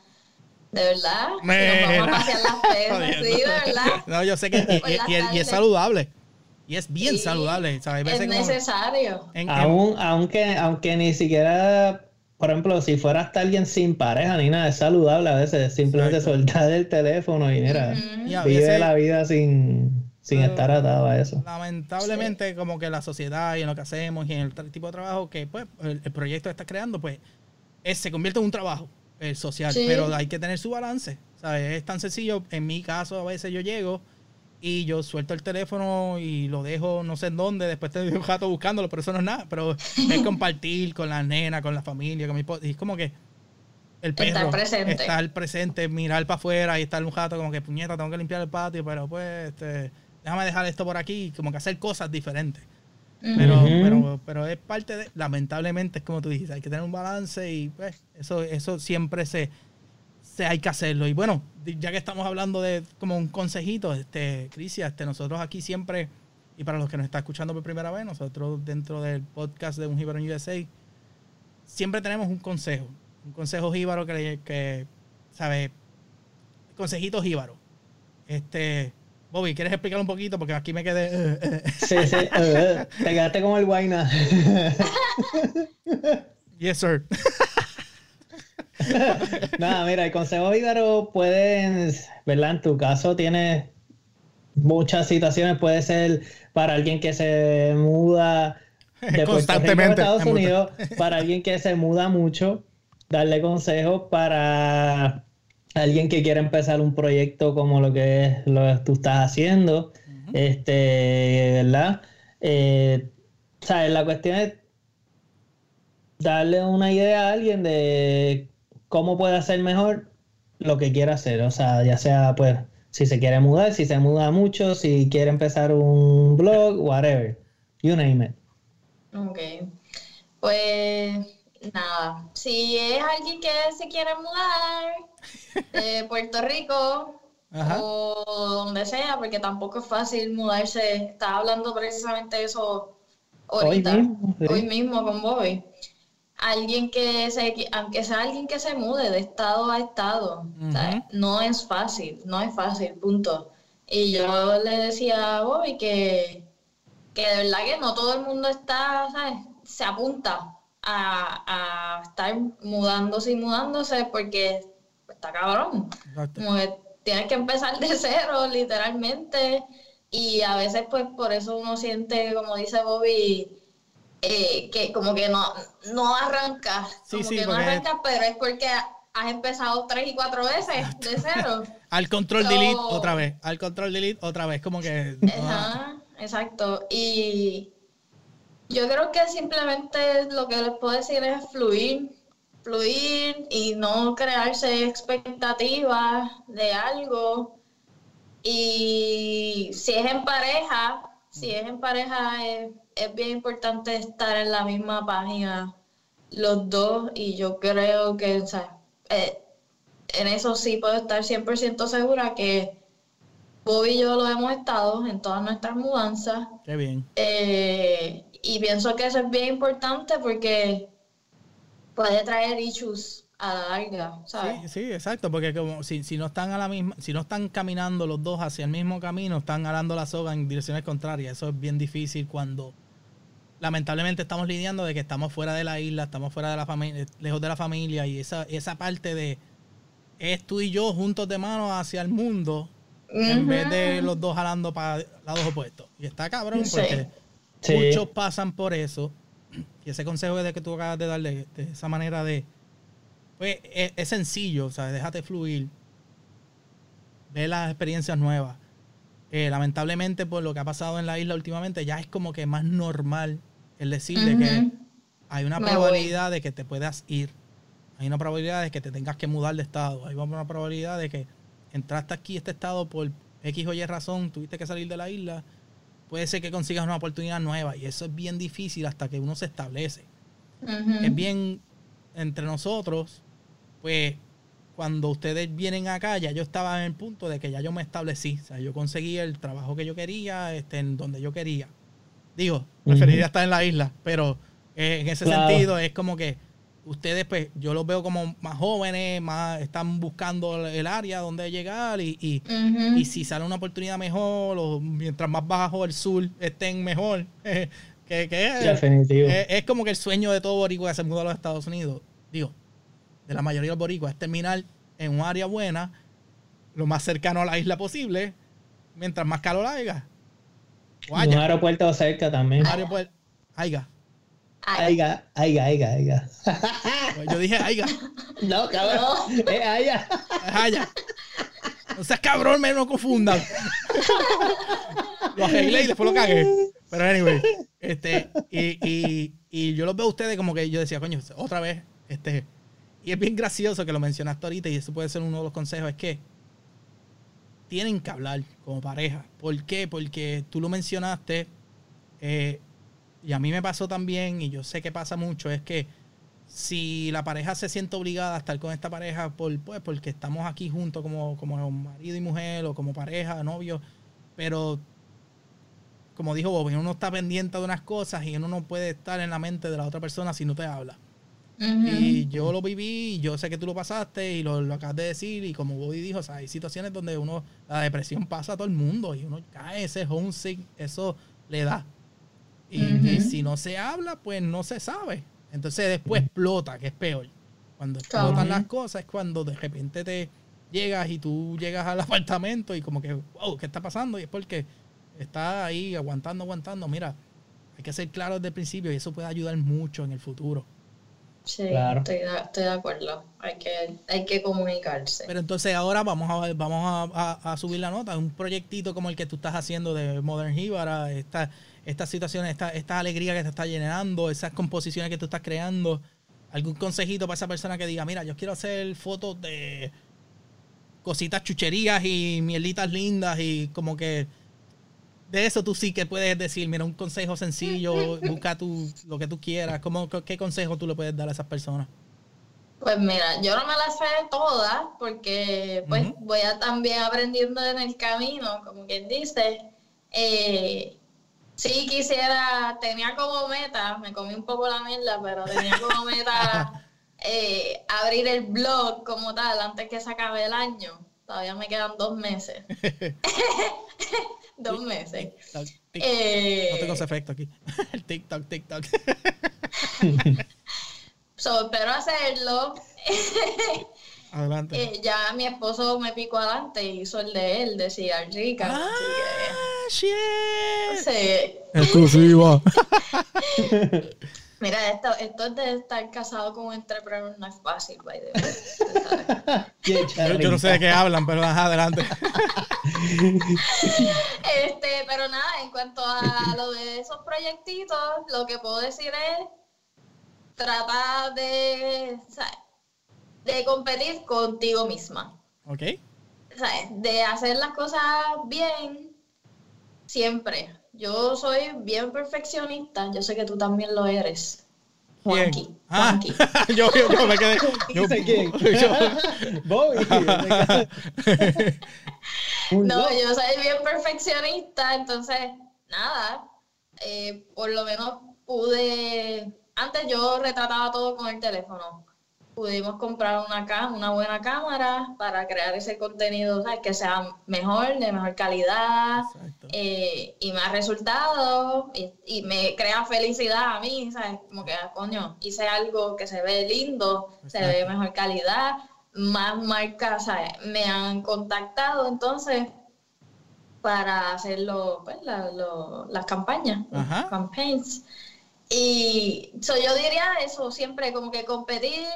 De verdad. Nos vamos a pasear las [LAUGHS] pedas, sí, de verdad. [LAUGHS] No, yo sé que y, es saludable. Y es bien Sí, saludable, ¿sabes? Hay Es como- necesario. en- en- Aún, aunque, aunque ni siquiera, por ejemplo, si fuera hasta alguien sin pareja ni nada, es saludable a veces. Simplemente Exacto. soltar el teléfono y mira, a vive veces- la vida sin, sin Pero- estar atado a eso. lamentablemente como que la sociedad y en lo que hacemos y en el tipo de trabajo que pues el, el proyecto está creando pues es- se convierte en un trabajo eh, social Sí. pero hay que tener su balance ¿sabes? es tan sencillo en mi caso a veces yo llego y yo suelto el teléfono y lo dejo no sé en dónde después te un rato buscándolo pero eso no es nada pero es [LAUGHS] compartir con la nena con la familia con mi esposa y es como que el perro Estar presente. estar presente mirar para afuera y estar un rato como que puñeta tengo que limpiar el patio pero pues este, déjame dejar esto por aquí como que hacer cosas diferentes. Pero, pero, pero es parte de, lamentablemente es como tú dices, hay que tener un balance y pues eso, eso siempre se, se hay que hacerlo. Y bueno, ya que estamos hablando de como un consejito, este, Crisia, este, nosotros aquí siempre, y para los que nos están escuchando por primera vez, nosotros dentro del podcast de Un Jíbaro en USA, siempre tenemos un consejo, un consejo jíbaro que, que sabe, consejito jíbaro. Este, Bobby, ¿quieres explicar un poquito? Porque aquí me quedé... eh, eh. Sí, sí, eh, te quedaste como el guayna. [LAUGHS] Yes, sir. [LAUGHS] Nada, mira, el consejo Ígaro puede, ¿verdad? En tu caso tienes muchas situaciones, puede ser para alguien que se muda [LAUGHS] de Puerto Rico a Constantemente. Estados Unidos, para alguien que se muda mucho, darle consejos para alguien que quiere empezar un proyecto como lo que es lo que tú estás haciendo, este, ¿verdad? Eh, ¿sabes? La cuestión es darle una idea a alguien de cómo puede hacer mejor lo que quiera hacer. O sea, ya sea, pues, si se quiere mudar, si se muda mucho, si quiere empezar un blog, whatever. You name it. Ok. Pues nada, si es alguien que se quiere mudar de [LAUGHS] Puerto Rico Ajá. o donde sea, porque tampoco es fácil mudarse. Estaba hablando precisamente eso Hoy ahorita, mismo, sí. hoy mismo con Bobby. Alguien que se, aunque sea alguien que se mude de estado a estado, no es fácil, no es fácil, punto. Y yo le decía a Bobby que, que de verdad que no todo el mundo está, ¿sabes? Se apunta a, a estar mudándose y mudándose porque está cabrón. Exacto. Como que tienes que empezar de cero, literalmente. Y a veces, pues, por eso uno siente, como dice Bobby, eh, que como que no, no arrancas. Sí, como sí, que no arrancas, pero es porque has empezado tres y cuatro veces de cero. [LAUGHS] Al control delete otra vez. Al control delete otra vez. Como que. ah, Ajá, exacto. Y yo creo que simplemente lo que les puedo decir es fluir, fluir y no crearse expectativas de algo. Y si es en pareja, si es en pareja, es, es bien importante estar en la misma página los dos y yo creo que o sea, eh, en eso sí puedo estar 100% segura que Bobby y yo lo hemos estado en todas nuestras mudanzas Qué bien. eh, y pienso que eso es bien importante porque puede traer issues a la larga, ¿sabes? Sí, sí, exacto. Porque como si, si no están a la misma, si no están caminando los dos hacia el mismo camino, están alando la soga en direcciones contrarias. Eso es bien difícil cuando lamentablemente estamos lidiando de que estamos fuera de la isla, estamos fuera de la familia, lejos de la familia y esa, esa parte de es tú y yo juntos de mano hacia el mundo en vez de los dos jalando para lados opuestos. Y está cabrón Sí. porque Sí. muchos pasan por eso. [CLEARS THROAT] Y ese consejo de que tú acabas de darle, de esa manera de. Pues es, es sencillo, ¿sabes? Déjate fluir. Ve las experiencias nuevas. Eh, lamentablemente, por lo que ha pasado en la isla últimamente, ya es como que más normal el decir de que hay una Me voy. probabilidad de que te puedas ir. Hay una probabilidad de que te tengas que mudar de estado. Hay una probabilidad de que entraste aquí este estado por X o Y razón, tuviste que salir de la isla. Puede ser que consigas una oportunidad nueva y eso es bien difícil hasta que uno se establece. Es bien entre nosotros, pues cuando ustedes vienen acá, ya yo estaba en el punto de que ya yo me establecí. O sea, yo conseguí el trabajo que yo quería, este, en donde yo quería. Digo, preferiría estar en la isla, pero eh, en ese Claro. sentido es como que ustedes, pues, yo los veo como más jóvenes, más están buscando el área donde llegar y, y, si sale una oportunidad mejor o mientras más bajo el sur estén mejor, [LAUGHS] que, que es, Definitivo. es, es como que el sueño de todo boricua que se muda a los Estados Unidos, digo, de la mayoría de los boricuas, es terminar en un área buena, lo más cercano a la isla posible, mientras más calor haya. O un aeropuerto cerca también. Un aeropuerto- haya. Aiga, aiga, aiga, aiga. Pues Yo dije haya. No, cabrón. Es aiga. Es haya. No seas cabrón, me no confundan. lo arreglé y después lo cagué. Pero anyway, este, y, y, y yo los veo a ustedes como que yo decía, coño, otra vez, este, y es bien gracioso que lo mencionaste ahorita y eso puede ser uno de los consejos, es que tienen que hablar como pareja. ¿Por qué? Porque tú lo mencionaste eh, y a mí me pasó también y yo sé que pasa mucho, es que si la pareja se siente obligada a estar con esta pareja por, pues, porque estamos aquí juntos como, como marido y mujer o como pareja, novio, pero como dijo Bob, uno está pendiente de unas cosas y uno no puede estar en la mente de la otra persona si no te habla. Y yo lo viví, y yo sé que tú lo pasaste y lo, lo acabas de decir. Y como Bobby dijo, o sea, hay situaciones donde uno, la depresión pasa a todo el mundo y uno cae ese homesick, eso le da. Y, si no se habla, pues no se sabe. Entonces después explota, que es peor. Cuando explotan Claro. las cosas es cuando de repente te llegas y tú llegas al [LAUGHS] apartamento y como que, wow, ¿qué está pasando? Y es porque está ahí aguantando, aguantando. Mira, hay que ser claro desde el principio y eso puede ayudar mucho en el futuro. Sí, Claro. estoy, de, estoy de acuerdo. Hay que, hay que comunicarse. Pero entonces ahora vamos a vamos a, a- a subir la nota. Un proyectito como el que tú estás haciendo de Modern Jíbara, esta, estas situaciones, esta, esta alegría que te está llenando, esas composiciones que tú estás creando. ¿Algún consejito para esa persona que diga, mira, yo quiero hacer fotos de cositas chucherías y mielitas lindas y como que de eso tú sí que puedes decir, mira, un consejo sencillo, busca tu, lo que tú quieras. ¿Cómo, ¿Qué consejo tú le puedes dar a esas personas? Pues mira, yo no me las sé todas porque pues voy a también aprendiendo en el camino, como quien dice. Eh, sí quisiera, tenía como meta, me comí un poco la mierda, pero tenía como meta [LAUGHS] eh, abrir el blog como tal antes que se acabe el año. Todavía me quedan dos meses. [LAUGHS] dos meses. TikTok, TikTok. Eh, No tengo ese efecto aquí. [LAUGHS] El TikTok, TikTok. so, espero hacerlo. Adelante. Eh, ya mi esposo me picó adelante y hizo el de él, de Cigar Rica. ah, así shit. que, sí. Exclusiva. [LAUGHS] Mira, esto, esto de estar casado con un entrepreneur no es fácil, by the way, Yo, yo no sé de qué hablan, pero ajá, adelante. [LAUGHS] Este, pero nada, en cuanto a lo de esos proyectitos, lo que puedo decir es trata de, ¿sabes? De competir contigo misma. ¿Ok? ¿sabes? De hacer las cosas bien siempre. Yo soy bien perfeccionista, yo sé que tú también lo eres. Juanqui, Ah, Juanqui. [LAUGHS] yo, yo, yo me quedé. [LAUGHS] Yo, ¿Dice quién? yo- [LAUGHS] Bobby. No, yo soy bien perfeccionista, entonces, nada, eh, por lo menos pude, antes yo retrataba todo con el teléfono. Pudimos comprar una, una buena cámara para crear ese contenido, ¿sabes? Que sea mejor, de mejor calidad, eh, y más resultados, y, y me crea felicidad a mí, ¿sabes? Como que, ah, coño, hice algo que se ve lindo, se ve mejor calidad, más marcas, ¿sabes? Me han contactado, entonces, para hacer lo- pues, la- lo- las campañas, campaigns. Y so, yo diría eso, siempre como que competir,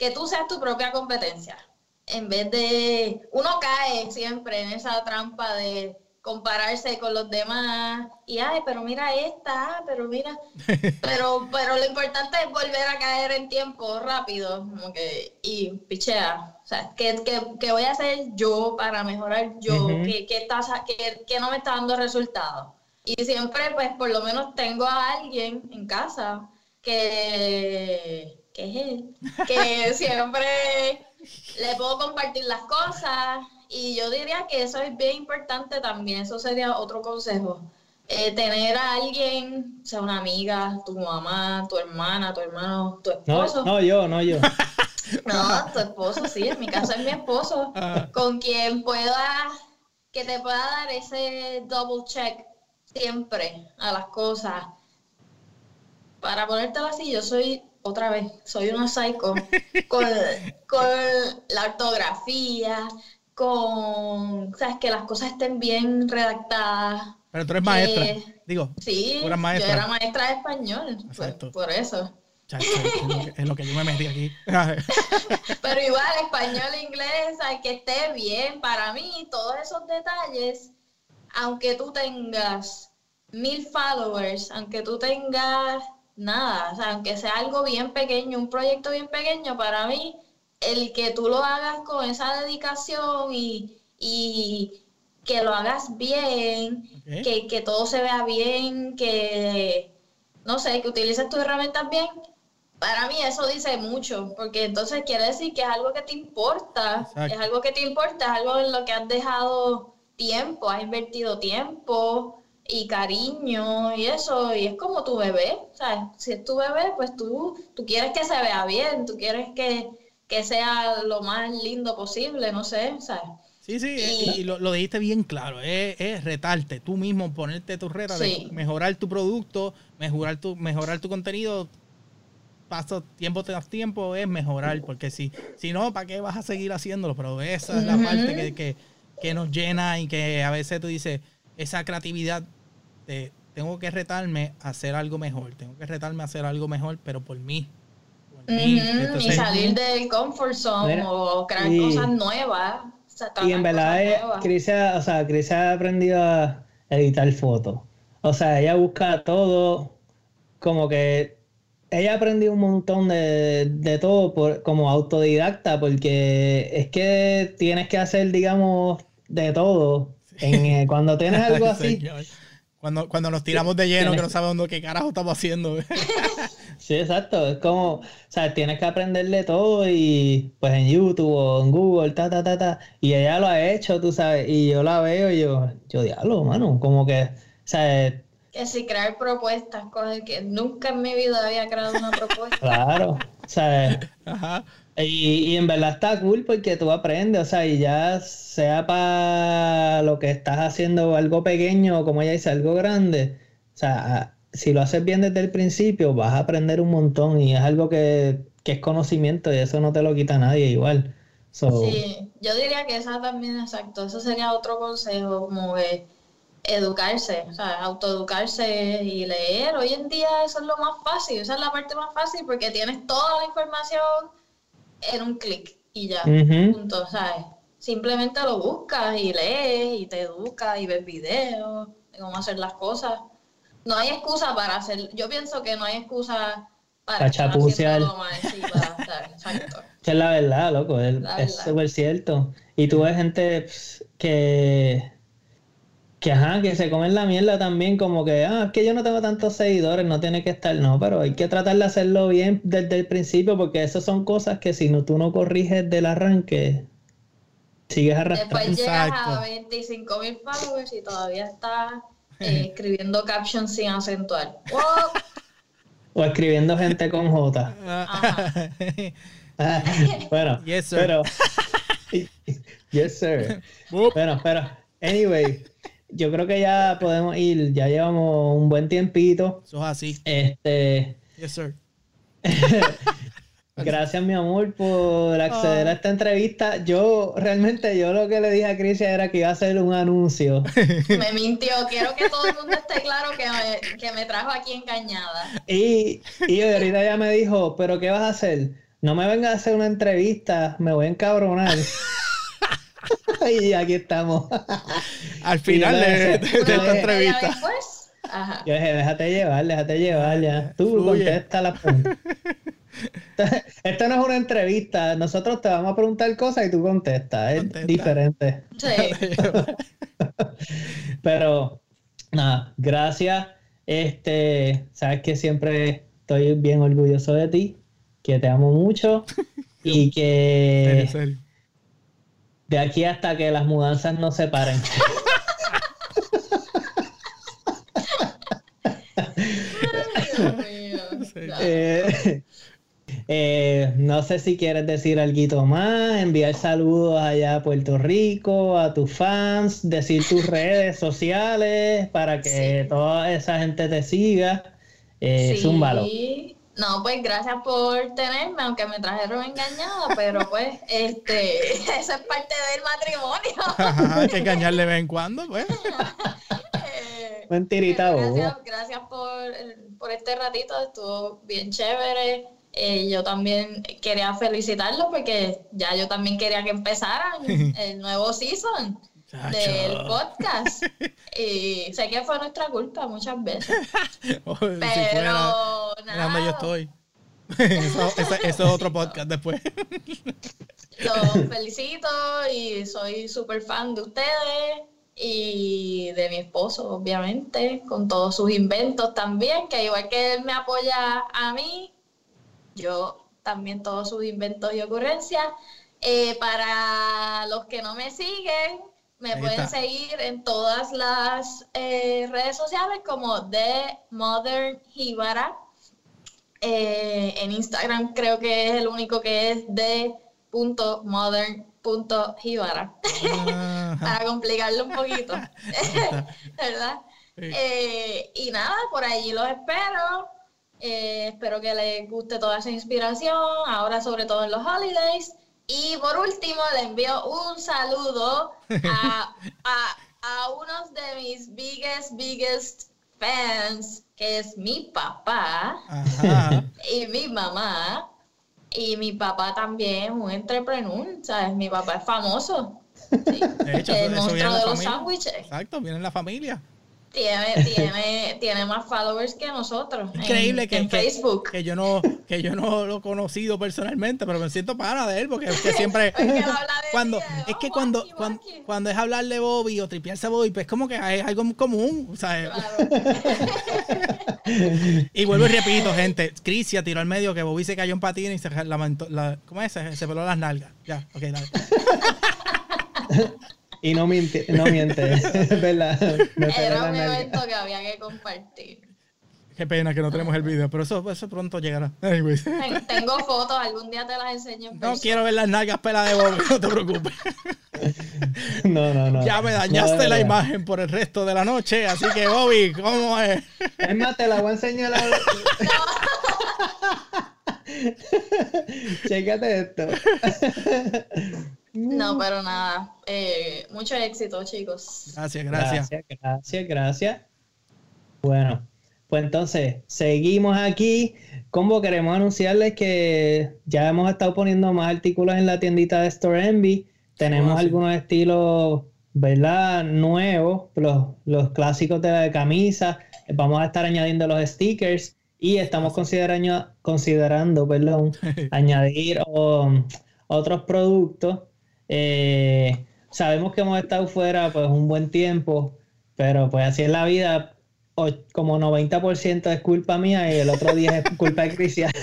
que tú seas tu propia competencia. En vez de, uno cae siempre en esa trampa de compararse con los demás y, ay, pero mira esta, ah, pero mira, [LAUGHS] pero, pero lo importante es volver a caer en tiempo rápido, como que, y pichea, o sea, ¿qué, qué, qué voy a hacer yo para mejorar yo? ¿Qué, qué, está qué- qué no me está dando resultados? Y siempre, pues, por lo menos tengo a alguien en casa que, que es él, que [LAUGHS] siempre le puedo compartir las cosas. Y yo diría que eso es bien importante también, eso sería otro consejo. eh, tener a alguien, o sea, una amiga, tu mamá, tu hermana, tu hermano, tu esposo. No, no yo, no yo. [LAUGHS] no, tu esposo, sí, en mi caso es mi esposo, ah. con quien pueda, que te pueda dar ese double check siempre a las cosas. Para ponértelo así, yo soy otra vez, soy una psycho con, con la ortografía, con, sabes, que las cosas estén bien redactadas, pero tú eres maestra, digo. Sí, yo era maestra de español, pues, por, eso. es lo que yo me metí aquí. [LAUGHS] Pero igual, español, inglés, hay que esté bien. Para mí, todos esos detalles, aunque tú tengas mil followers, aunque tú tengas nada, o sea, aunque sea algo bien pequeño, un proyecto bien pequeño, para mí, el que tú lo hagas con esa dedicación y, y que lo hagas bien, que, todo se vea bien, que, no sé, que utilices tus herramientas bien, para mí eso dice mucho, porque entonces quiere decir que es algo que te importa, es algo que te importa, es algo en lo que has dejado tiempo, has invertido tiempo y cariño y eso, y es como tu bebé, ¿sabes? Si es tu bebé, pues tú, tú quieres que se vea bien, tú quieres que, que sea lo más lindo posible, no sé, ¿sabes? Sí, sí, y, lo, dijiste bien claro, es, retarte, tú mismo ponerte tu reta de mejorar tu producto, mejorar tu, mejorar tu contenido, paso tiempo tras tiempo, es mejorar, porque si, si no, ¿para qué vas a seguir haciéndolo? Pero esa es la parte que, que, nos llena y que a veces tú dices, esa creatividad, de, tengo que retarme a hacer algo mejor, tengo que retarme a hacer algo mejor, pero por mí. y salir del comfort zone o crear cosas nuevas y en verdad, Chris ha, o sea, Chris ha aprendido a editar fotos. O sea, ella busca todo, como que ella ha aprendido un montón de, de todo por, como autodidacta, porque es que tienes que hacer, digamos, de todo. En, eh, [LAUGHS] cuando tienes algo así. Cuando, cuando nos tiramos de lleno, que no sabemos qué carajo estamos haciendo. [LAUGHS] [LAUGHS] sí, exacto. Es como, o sea, tienes que aprenderle todo y pues en YouTube o en Google, ta, ta, ta, ta. Y ella lo ha hecho, tú sabes. Y yo la veo y yo, yo diablo, mano. Como que, o sea, que si crear propuestas, cosas que nunca en mi vida había creado una propuesta. Claro, o sea, [LAUGHS] Ajá. Y, en verdad está cool porque tú aprendes, o sea, y ya sea para lo que estás haciendo algo pequeño o como ella dice, algo grande, o sea, si lo haces bien desde el principio, vas a aprender un montón y es algo que, es conocimiento y eso no te lo quita nadie igual. Sí, yo diría que esa también, exacto, eso sería otro consejo, como de educarse, o sea, autoeducarse y leer. Hoy en día eso es lo más fácil, esa es la parte más fácil porque tienes toda la información en un clic y ya, punto, ¿sabes? Simplemente lo buscas y lees y te educas y ves videos de cómo hacer las cosas. No hay excusa para hacer, yo pienso que no hay excusa para chapucear. exacto. [LAUGHS] es la verdad, loco, es súper cierto. Y tú ves gente que que ajá, que se comen la mierda también, como que, ah, es que yo no tengo tantos seguidores, no tiene que estar, no, pero hay que tratar de hacerlo bien desde el principio, porque esas son cosas que si no, tú no corriges del arranque, sigues arrastrando. Después llegas a 25 mil followers y todavía estás eh, [LAUGHS] escribiendo captions sin acentuar. [LAUGHS] o escribiendo gente con J. Ajá. bueno, yes, sir. pero... [LAUGHS] yes, sir. bueno, pero, anyway yo creo que ya podemos ir, ya llevamos un buen tiempito. Eso es así. Este. Yes, sir. [LAUGHS] Gracias, mi amor, por acceder a esta entrevista. Yo, realmente, yo lo que le dije a Crisia era que iba a hacer un anuncio. [LAUGHS] Me mintió. Quiero que todo el mundo esté claro que me, que me trajo aquí engañada. Y, y ahorita ya me dijo, ¿pero qué vas a hacer? No me vengas a hacer una entrevista, me voy a encabronar. [LAUGHS] [LAUGHS] [LAUGHS] y aquí estamos. Al final de, esta entrevista. Yo dije, déjate llevar, déjate llevar ya. Tú contesta la pregunta. [LAUGHS] Esto no es una entrevista. Nosotros te vamos a preguntar cosas y tú contestas. Es diferente. Sí. Pero, nada, gracias. Este, sabes que siempre estoy bien orgulloso de ti, que te amo mucho y que de aquí hasta que las mudanzas no se paren. [LAUGHS] Eh, eh, no sé si quieres decir algo más, enviar saludos allá a Puerto Rico, a tus fans, decir tus redes sociales para que toda esa gente te siga. Eh, sí. valor. No, pues gracias por tenerme, aunque me trajeron engañada, pero pues, este, [LAUGHS] eso es parte del matrimonio. Hay que engañarle de vez en cuando, pues. Eh, Mentirita, gracias, gracias por, por este ratito, estuvo bien chévere. Eh, yo también quería felicitarlos porque ya yo también quería que empezaran [LAUGHS] el nuevo season del podcast. Y [LAUGHS] sé que fue nuestra culpa muchas veces. [LAUGHS] Oh, pero nada. yo estoy. [LAUGHS] eso, es otro podcast después. Los felicito y soy súper fan de ustedes y de mi esposo, obviamente, con todos sus inventos también, que igual que él me apoya a mí, yo también todos sus inventos y ocurrencias. Eh, para los que no me siguen, me pueden seguir en todas las eh, redes sociales como The Modern Hibara. Eh, en Instagram creo que es el único que es de modern.hibara. [LAUGHS] Para complicarlo un poquito. [LAUGHS] [LAUGHS] ¿Verdad? y nada, por allí los espero. Eh, espero que les guste toda esa inspiración, ahora sobre todo en los holidays. Y por último, le envío un saludo a, a, a uno de mis biggest, biggest fans, que es mi papá y mi mamá. Y mi papá también, un entrepreneur, ¿sabes? Mi papá es famoso. De hecho, el monstruo de los sándwiches. Exacto, viene en la familia tiene, [LAUGHS] tiene, tiene más followers que nosotros. Increíble en, que, en Facebook. Que, yo no, que yo no lo he conocido personalmente, pero me siento para de él, porque es que [LAUGHS] siempre. cuando, es que cuando, cuando, cuando, es hablar de Bobby o tripearse a Bobby, pues como que es algo común. ¿sabes? y vuelvo y repito, gente. Crisia tiró al medio que Bobby se cayó en patín y se lamentó. La, ¿Cómo es? Se, se peló las nalgas. Ya, ok, dale. [LAUGHS] Y no miente, no miente, [LAUGHS] ¿verdad? Era un evento que había que compartir. Qué pena que no tenemos el video, pero eso, eso pronto llegará. Tengo fotos, algún día te las enseño. no quiero ver las nalgas pelas de Bobby, no te preocupes. [LAUGHS] No, no, no. Ya me dañaste la imagen por el resto de la noche, así que Bobby, ¿cómo es? Es más, te la voy a enseñar. La... [LAUGHS] Chécate esto. No, pero nada. Eh, mucho éxito, chicos. Gracias, gracias. Gracias, gracias, gracias. Bueno, pues entonces, seguimos aquí. Como queremos anunciarles que ya hemos estado poniendo más artículos en la tiendita de Store Envy. Tenemos algunos estilos, ¿verdad? Nuevos, los, los clásicos de la camisa. Vamos a estar añadiendo los stickers y estamos considerando, considerando perdón, [LAUGHS] añadir otros productos eh, sabemos que hemos estado fuera pues un buen tiempo, pero pues así es la vida. como 90% es culpa mía y el otro 10 es culpa de Cristian. [LAUGHS]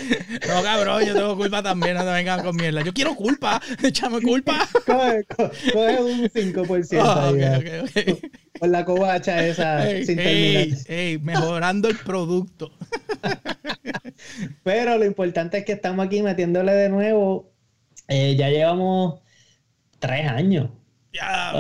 No, cabrón, yo tengo culpa también, no te vengan con mierda. Yo quiero culpa, [LAUGHS] échame culpa. Coge, coge un 5%. Oh, okay, okay, Por la covacha esa [LAUGHS] ey, sin ey, ey, mejorando el producto. Pero lo importante es que estamos aquí metiéndole de nuevo. Eh, ya llevamos tres años. Ya,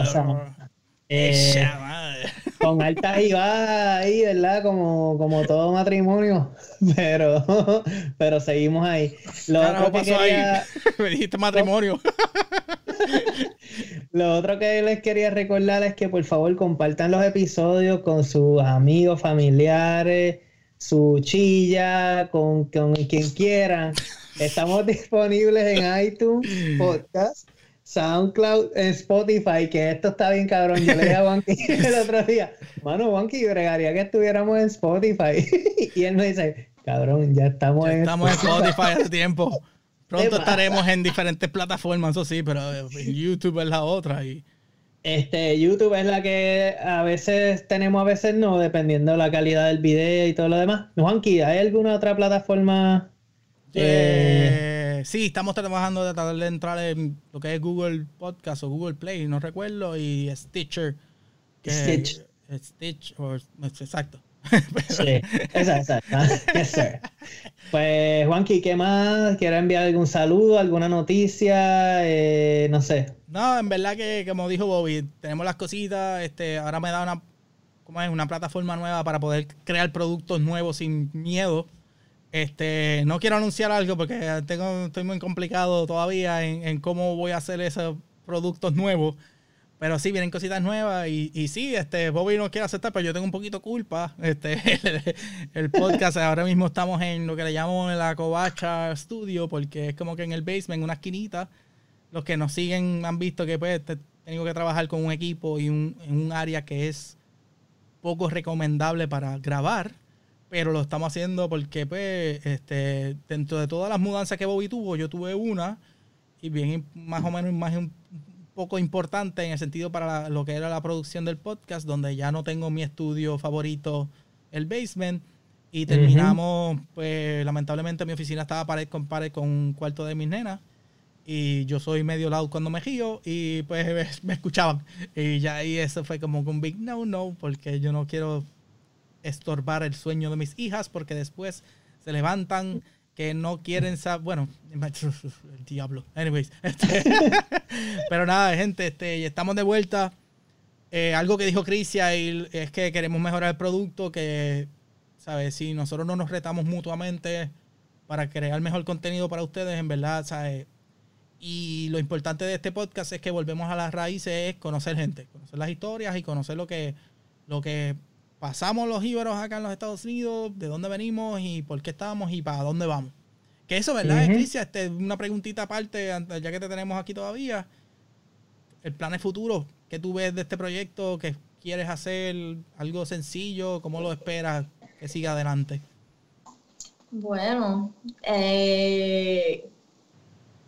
eh, [LAUGHS] con altas y bajas ahí, ¿verdad? Como, como todo matrimonio, [LAUGHS] pero, pero seguimos ahí. Lo otro que quería... [LAUGHS] Me dijiste matrimonio. Lo otro que les quería recordar es que por favor compartan los episodios con sus amigos, familiares, su chilla, con, con quien quieran. Estamos disponibles en iTunes, podcast SoundCloud, Spotify, que esto está bien cabrón. Yo le dije a [LAUGHS] Wanky [LAUGHS] el otro día, mano, Wanky, bregaría que estuviéramos en Spotify. [LAUGHS] y él me dice, cabrón, ya estamos en Estamos en Spotify hace tiempo. Pronto estaremos en diferentes plataformas, eso sí, pero YouTube es la otra. Y... Este, YouTube es la que a veces tenemos, a veces no, dependiendo de la calidad del video y todo lo demás. Juanqui, ¿hay alguna otra plataforma? Eh, sí, estamos trabajando de tratar de entrar en lo que es Google Podcast o Google Play, no recuerdo, y Stitcher. Stitch. Stitch, o, exacto. Sí, exacto, exacto. Yes, sir. Pues, Juanqui, ¿qué más? ¿Quieres enviar algún saludo, alguna noticia? Eh, no sé. No, en verdad que, como dijo Bobby, tenemos las cositas. Este, ahora me da una, ¿cómo es? una plataforma nueva para poder crear productos nuevos sin miedo. Este, no quiero anunciar algo porque tengo, estoy muy complicado todavía en, cómo voy a hacer esos productos nuevos. Pero sí, vienen cositas nuevas y, sí, este, Bobby no quiere aceptar, pero yo tengo un poquito culpa. [LAUGHS] Este, el, el podcast, ahora mismo estamos en lo que le llamo la Covacha Studio, porque es como que en el basement, en una esquinita, los que nos siguen han visto que pues te- tengo que trabajar con un equipo y un, en un área que es poco recomendable para grabar, pero lo estamos haciendo porque pues este, dentro de todas las mudanzas que Bobby tuvo, yo tuve una y bien más o menos más un poco importante en el sentido para la- lo que era la producción del podcast, donde ya no tengo mi estudio favorito, el basement, y terminamos, pues lamentablemente mi oficina estaba pared con pared con un cuarto de mis nenas, y yo soy medio loud cuando me río, y pues me, [LAUGHS] me escuchaban, y ya ahí eso fue como un big no, no, porque yo no quiero estorbar el sueño de mis hijas, porque después se levantan que no quieren saber, bueno, [LAUGHS] el diablo. Anyways, este, [LAUGHS] pero nada, gente, este, estamos de vuelta. Eh, algo que dijo Crisia es que queremos mejorar el producto, que, ¿sabes? Si nosotros no nos retamos mutuamente para crear mejor contenido para ustedes, en verdad, ¿sabes? Y lo importante de este podcast es que volvemos a las raíces, es conocer gente, conocer las historias y conocer lo que, lo que pasamos los íberos acá en los Estados Unidos, de dónde venimos y por qué estamos y para dónde vamos. Que eso, ¿verdad? Este, una preguntita aparte, ya que te tenemos aquí todavía. El plan de futuro, ¿qué tú ves de este proyecto? ¿Qué quieres hacer? ¿Algo sencillo? ¿Cómo lo esperas que siga adelante? Bueno, eh,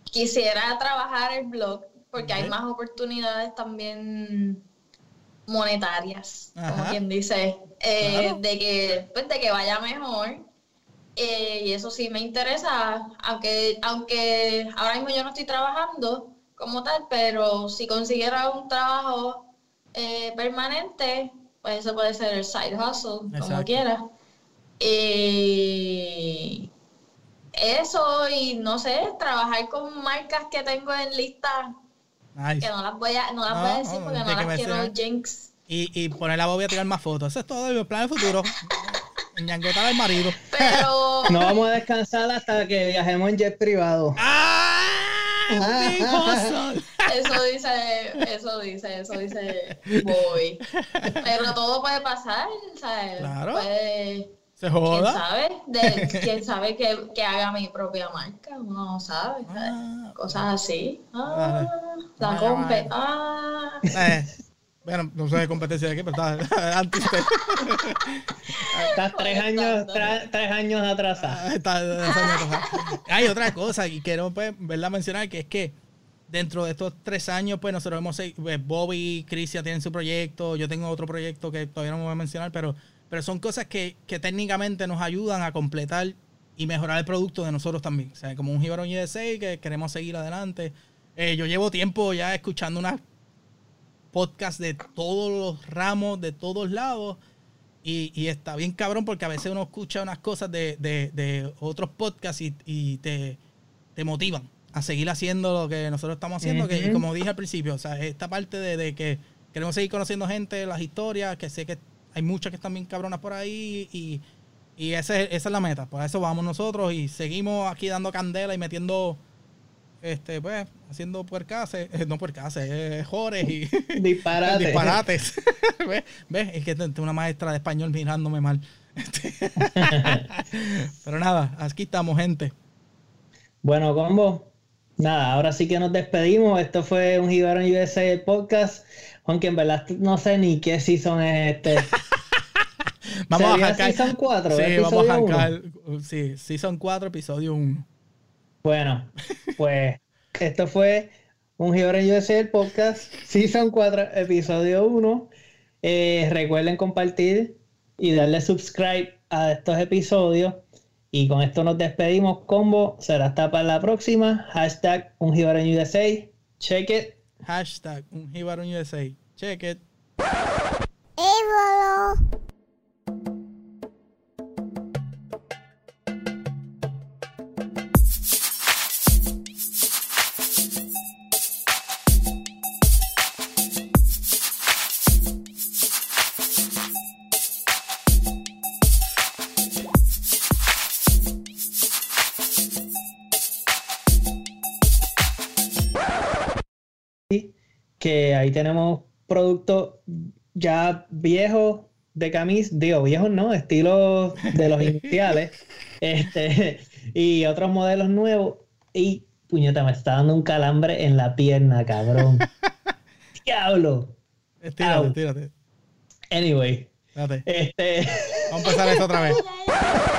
quisiera trabajar el blog porque hay más oportunidades también monetarias, como quien dice, eh, Claro. de que pues, de que vaya mejor. Eh, y eso sí me interesa, aunque, aunque ahora mismo yo no estoy trabajando como tal, pero si consiguiera un trabajo eh, permanente, pues eso puede ser el side hustle, como quiera. Y eso, y no sé, trabajar con marcas que tengo en lista, Nice. que no las voy a, no las No, voy a decir porque no las quiero jinx. Y, y poner la Bobby a tirar más fotos. Eso es todo el plan de futuro. [LAUGHS] Ñanguetar al marido. Pero [LAUGHS] No vamos a descansar hasta que viajemos en jet privado. ¡Ah! Big hustle. eso dice, eso dice, eso dice Boy. [LAUGHS] Pero todo puede pasar, ¿sabes? Claro. Puede, Se quién sabe, de, quién sabe que, que haga mi propia marca, uno no sabe, ¿sabes? Ah, Cosas así. Ah, la Vaya, rompe. vaya. Ah. eh, bueno, no sé de competencia de aquí, pero está [LAUGHS] antes usted. Estás tres años, tra- tres años atrasada. Está- está- Hay otra cosa y quiero pues, verla mencionar que es que dentro de estos tres años, pues nosotros hemos pues, Bobby y Cristian tienen su proyecto, yo tengo otro proyecto que todavía no me voy a mencionar, pero, pero son cosas que, que técnicamente nos ayudan a completar y mejorar el producto de nosotros también. O sea, como un Gibron USA que queremos seguir adelante. Eh, yo llevo tiempo ya escuchando unas podcasts de todos los ramos, de todos lados. Y, y está bien cabrón porque a veces uno escucha unas cosas de, de- de otros podcasts y, y te, te motivan a seguir haciendo lo que nosotros estamos haciendo. que, y Ujú. como dije al principio, o sea, esta parte de, de que queremos seguir conociendo gente, las historias, que sé que hay muchas que están bien cabronas por ahí y, y ese- esa es la meta. Por eso vamos nosotros y seguimos aquí dando candela y metiendo, este pues, haciendo puercases, eh, no puercases, eh, jores y... Disparate. [LAUGHS] Disparates. ¿Ves? [LAUGHS] ¿Ves? Es que tengo una maestra de español mirándome mal. Este. [LAUGHS] Pero nada, aquí estamos, gente. Bueno, combo. Nada, ahora sí que nos despedimos. Esto fue un Gibaron USA el podcast. Aunque en verdad no sé ni qué season es este. Vamos a ¿Sería arrancar. season 4? Sí, ¿Episodio vamos a uno? arrancar. Sí, Season 4, episodio 1. Bueno, pues esto fue un Gibaron USA el podcast, Season 4, episodio 1. Eh, recuerden compartir y darle subscribe a estos episodios. Y con esto nos despedimos, combo. Será hasta para la próxima. Hashtag un Gibaron USA. Check it. Hashtag un Jibarón USA. Check it. Évolo. Ahí tenemos productos ya viejos de camis, digo, viejos no, estilos de los iniciales, [LAUGHS] este, y otros modelos nuevos. Y puñeta, me está dando un calambre en la pierna, cabrón. [LAUGHS] Diablo. Estírate, Au. estírate. Anyway, Espérate. este, Vamos a empezar esto otra vez. [LAUGHS]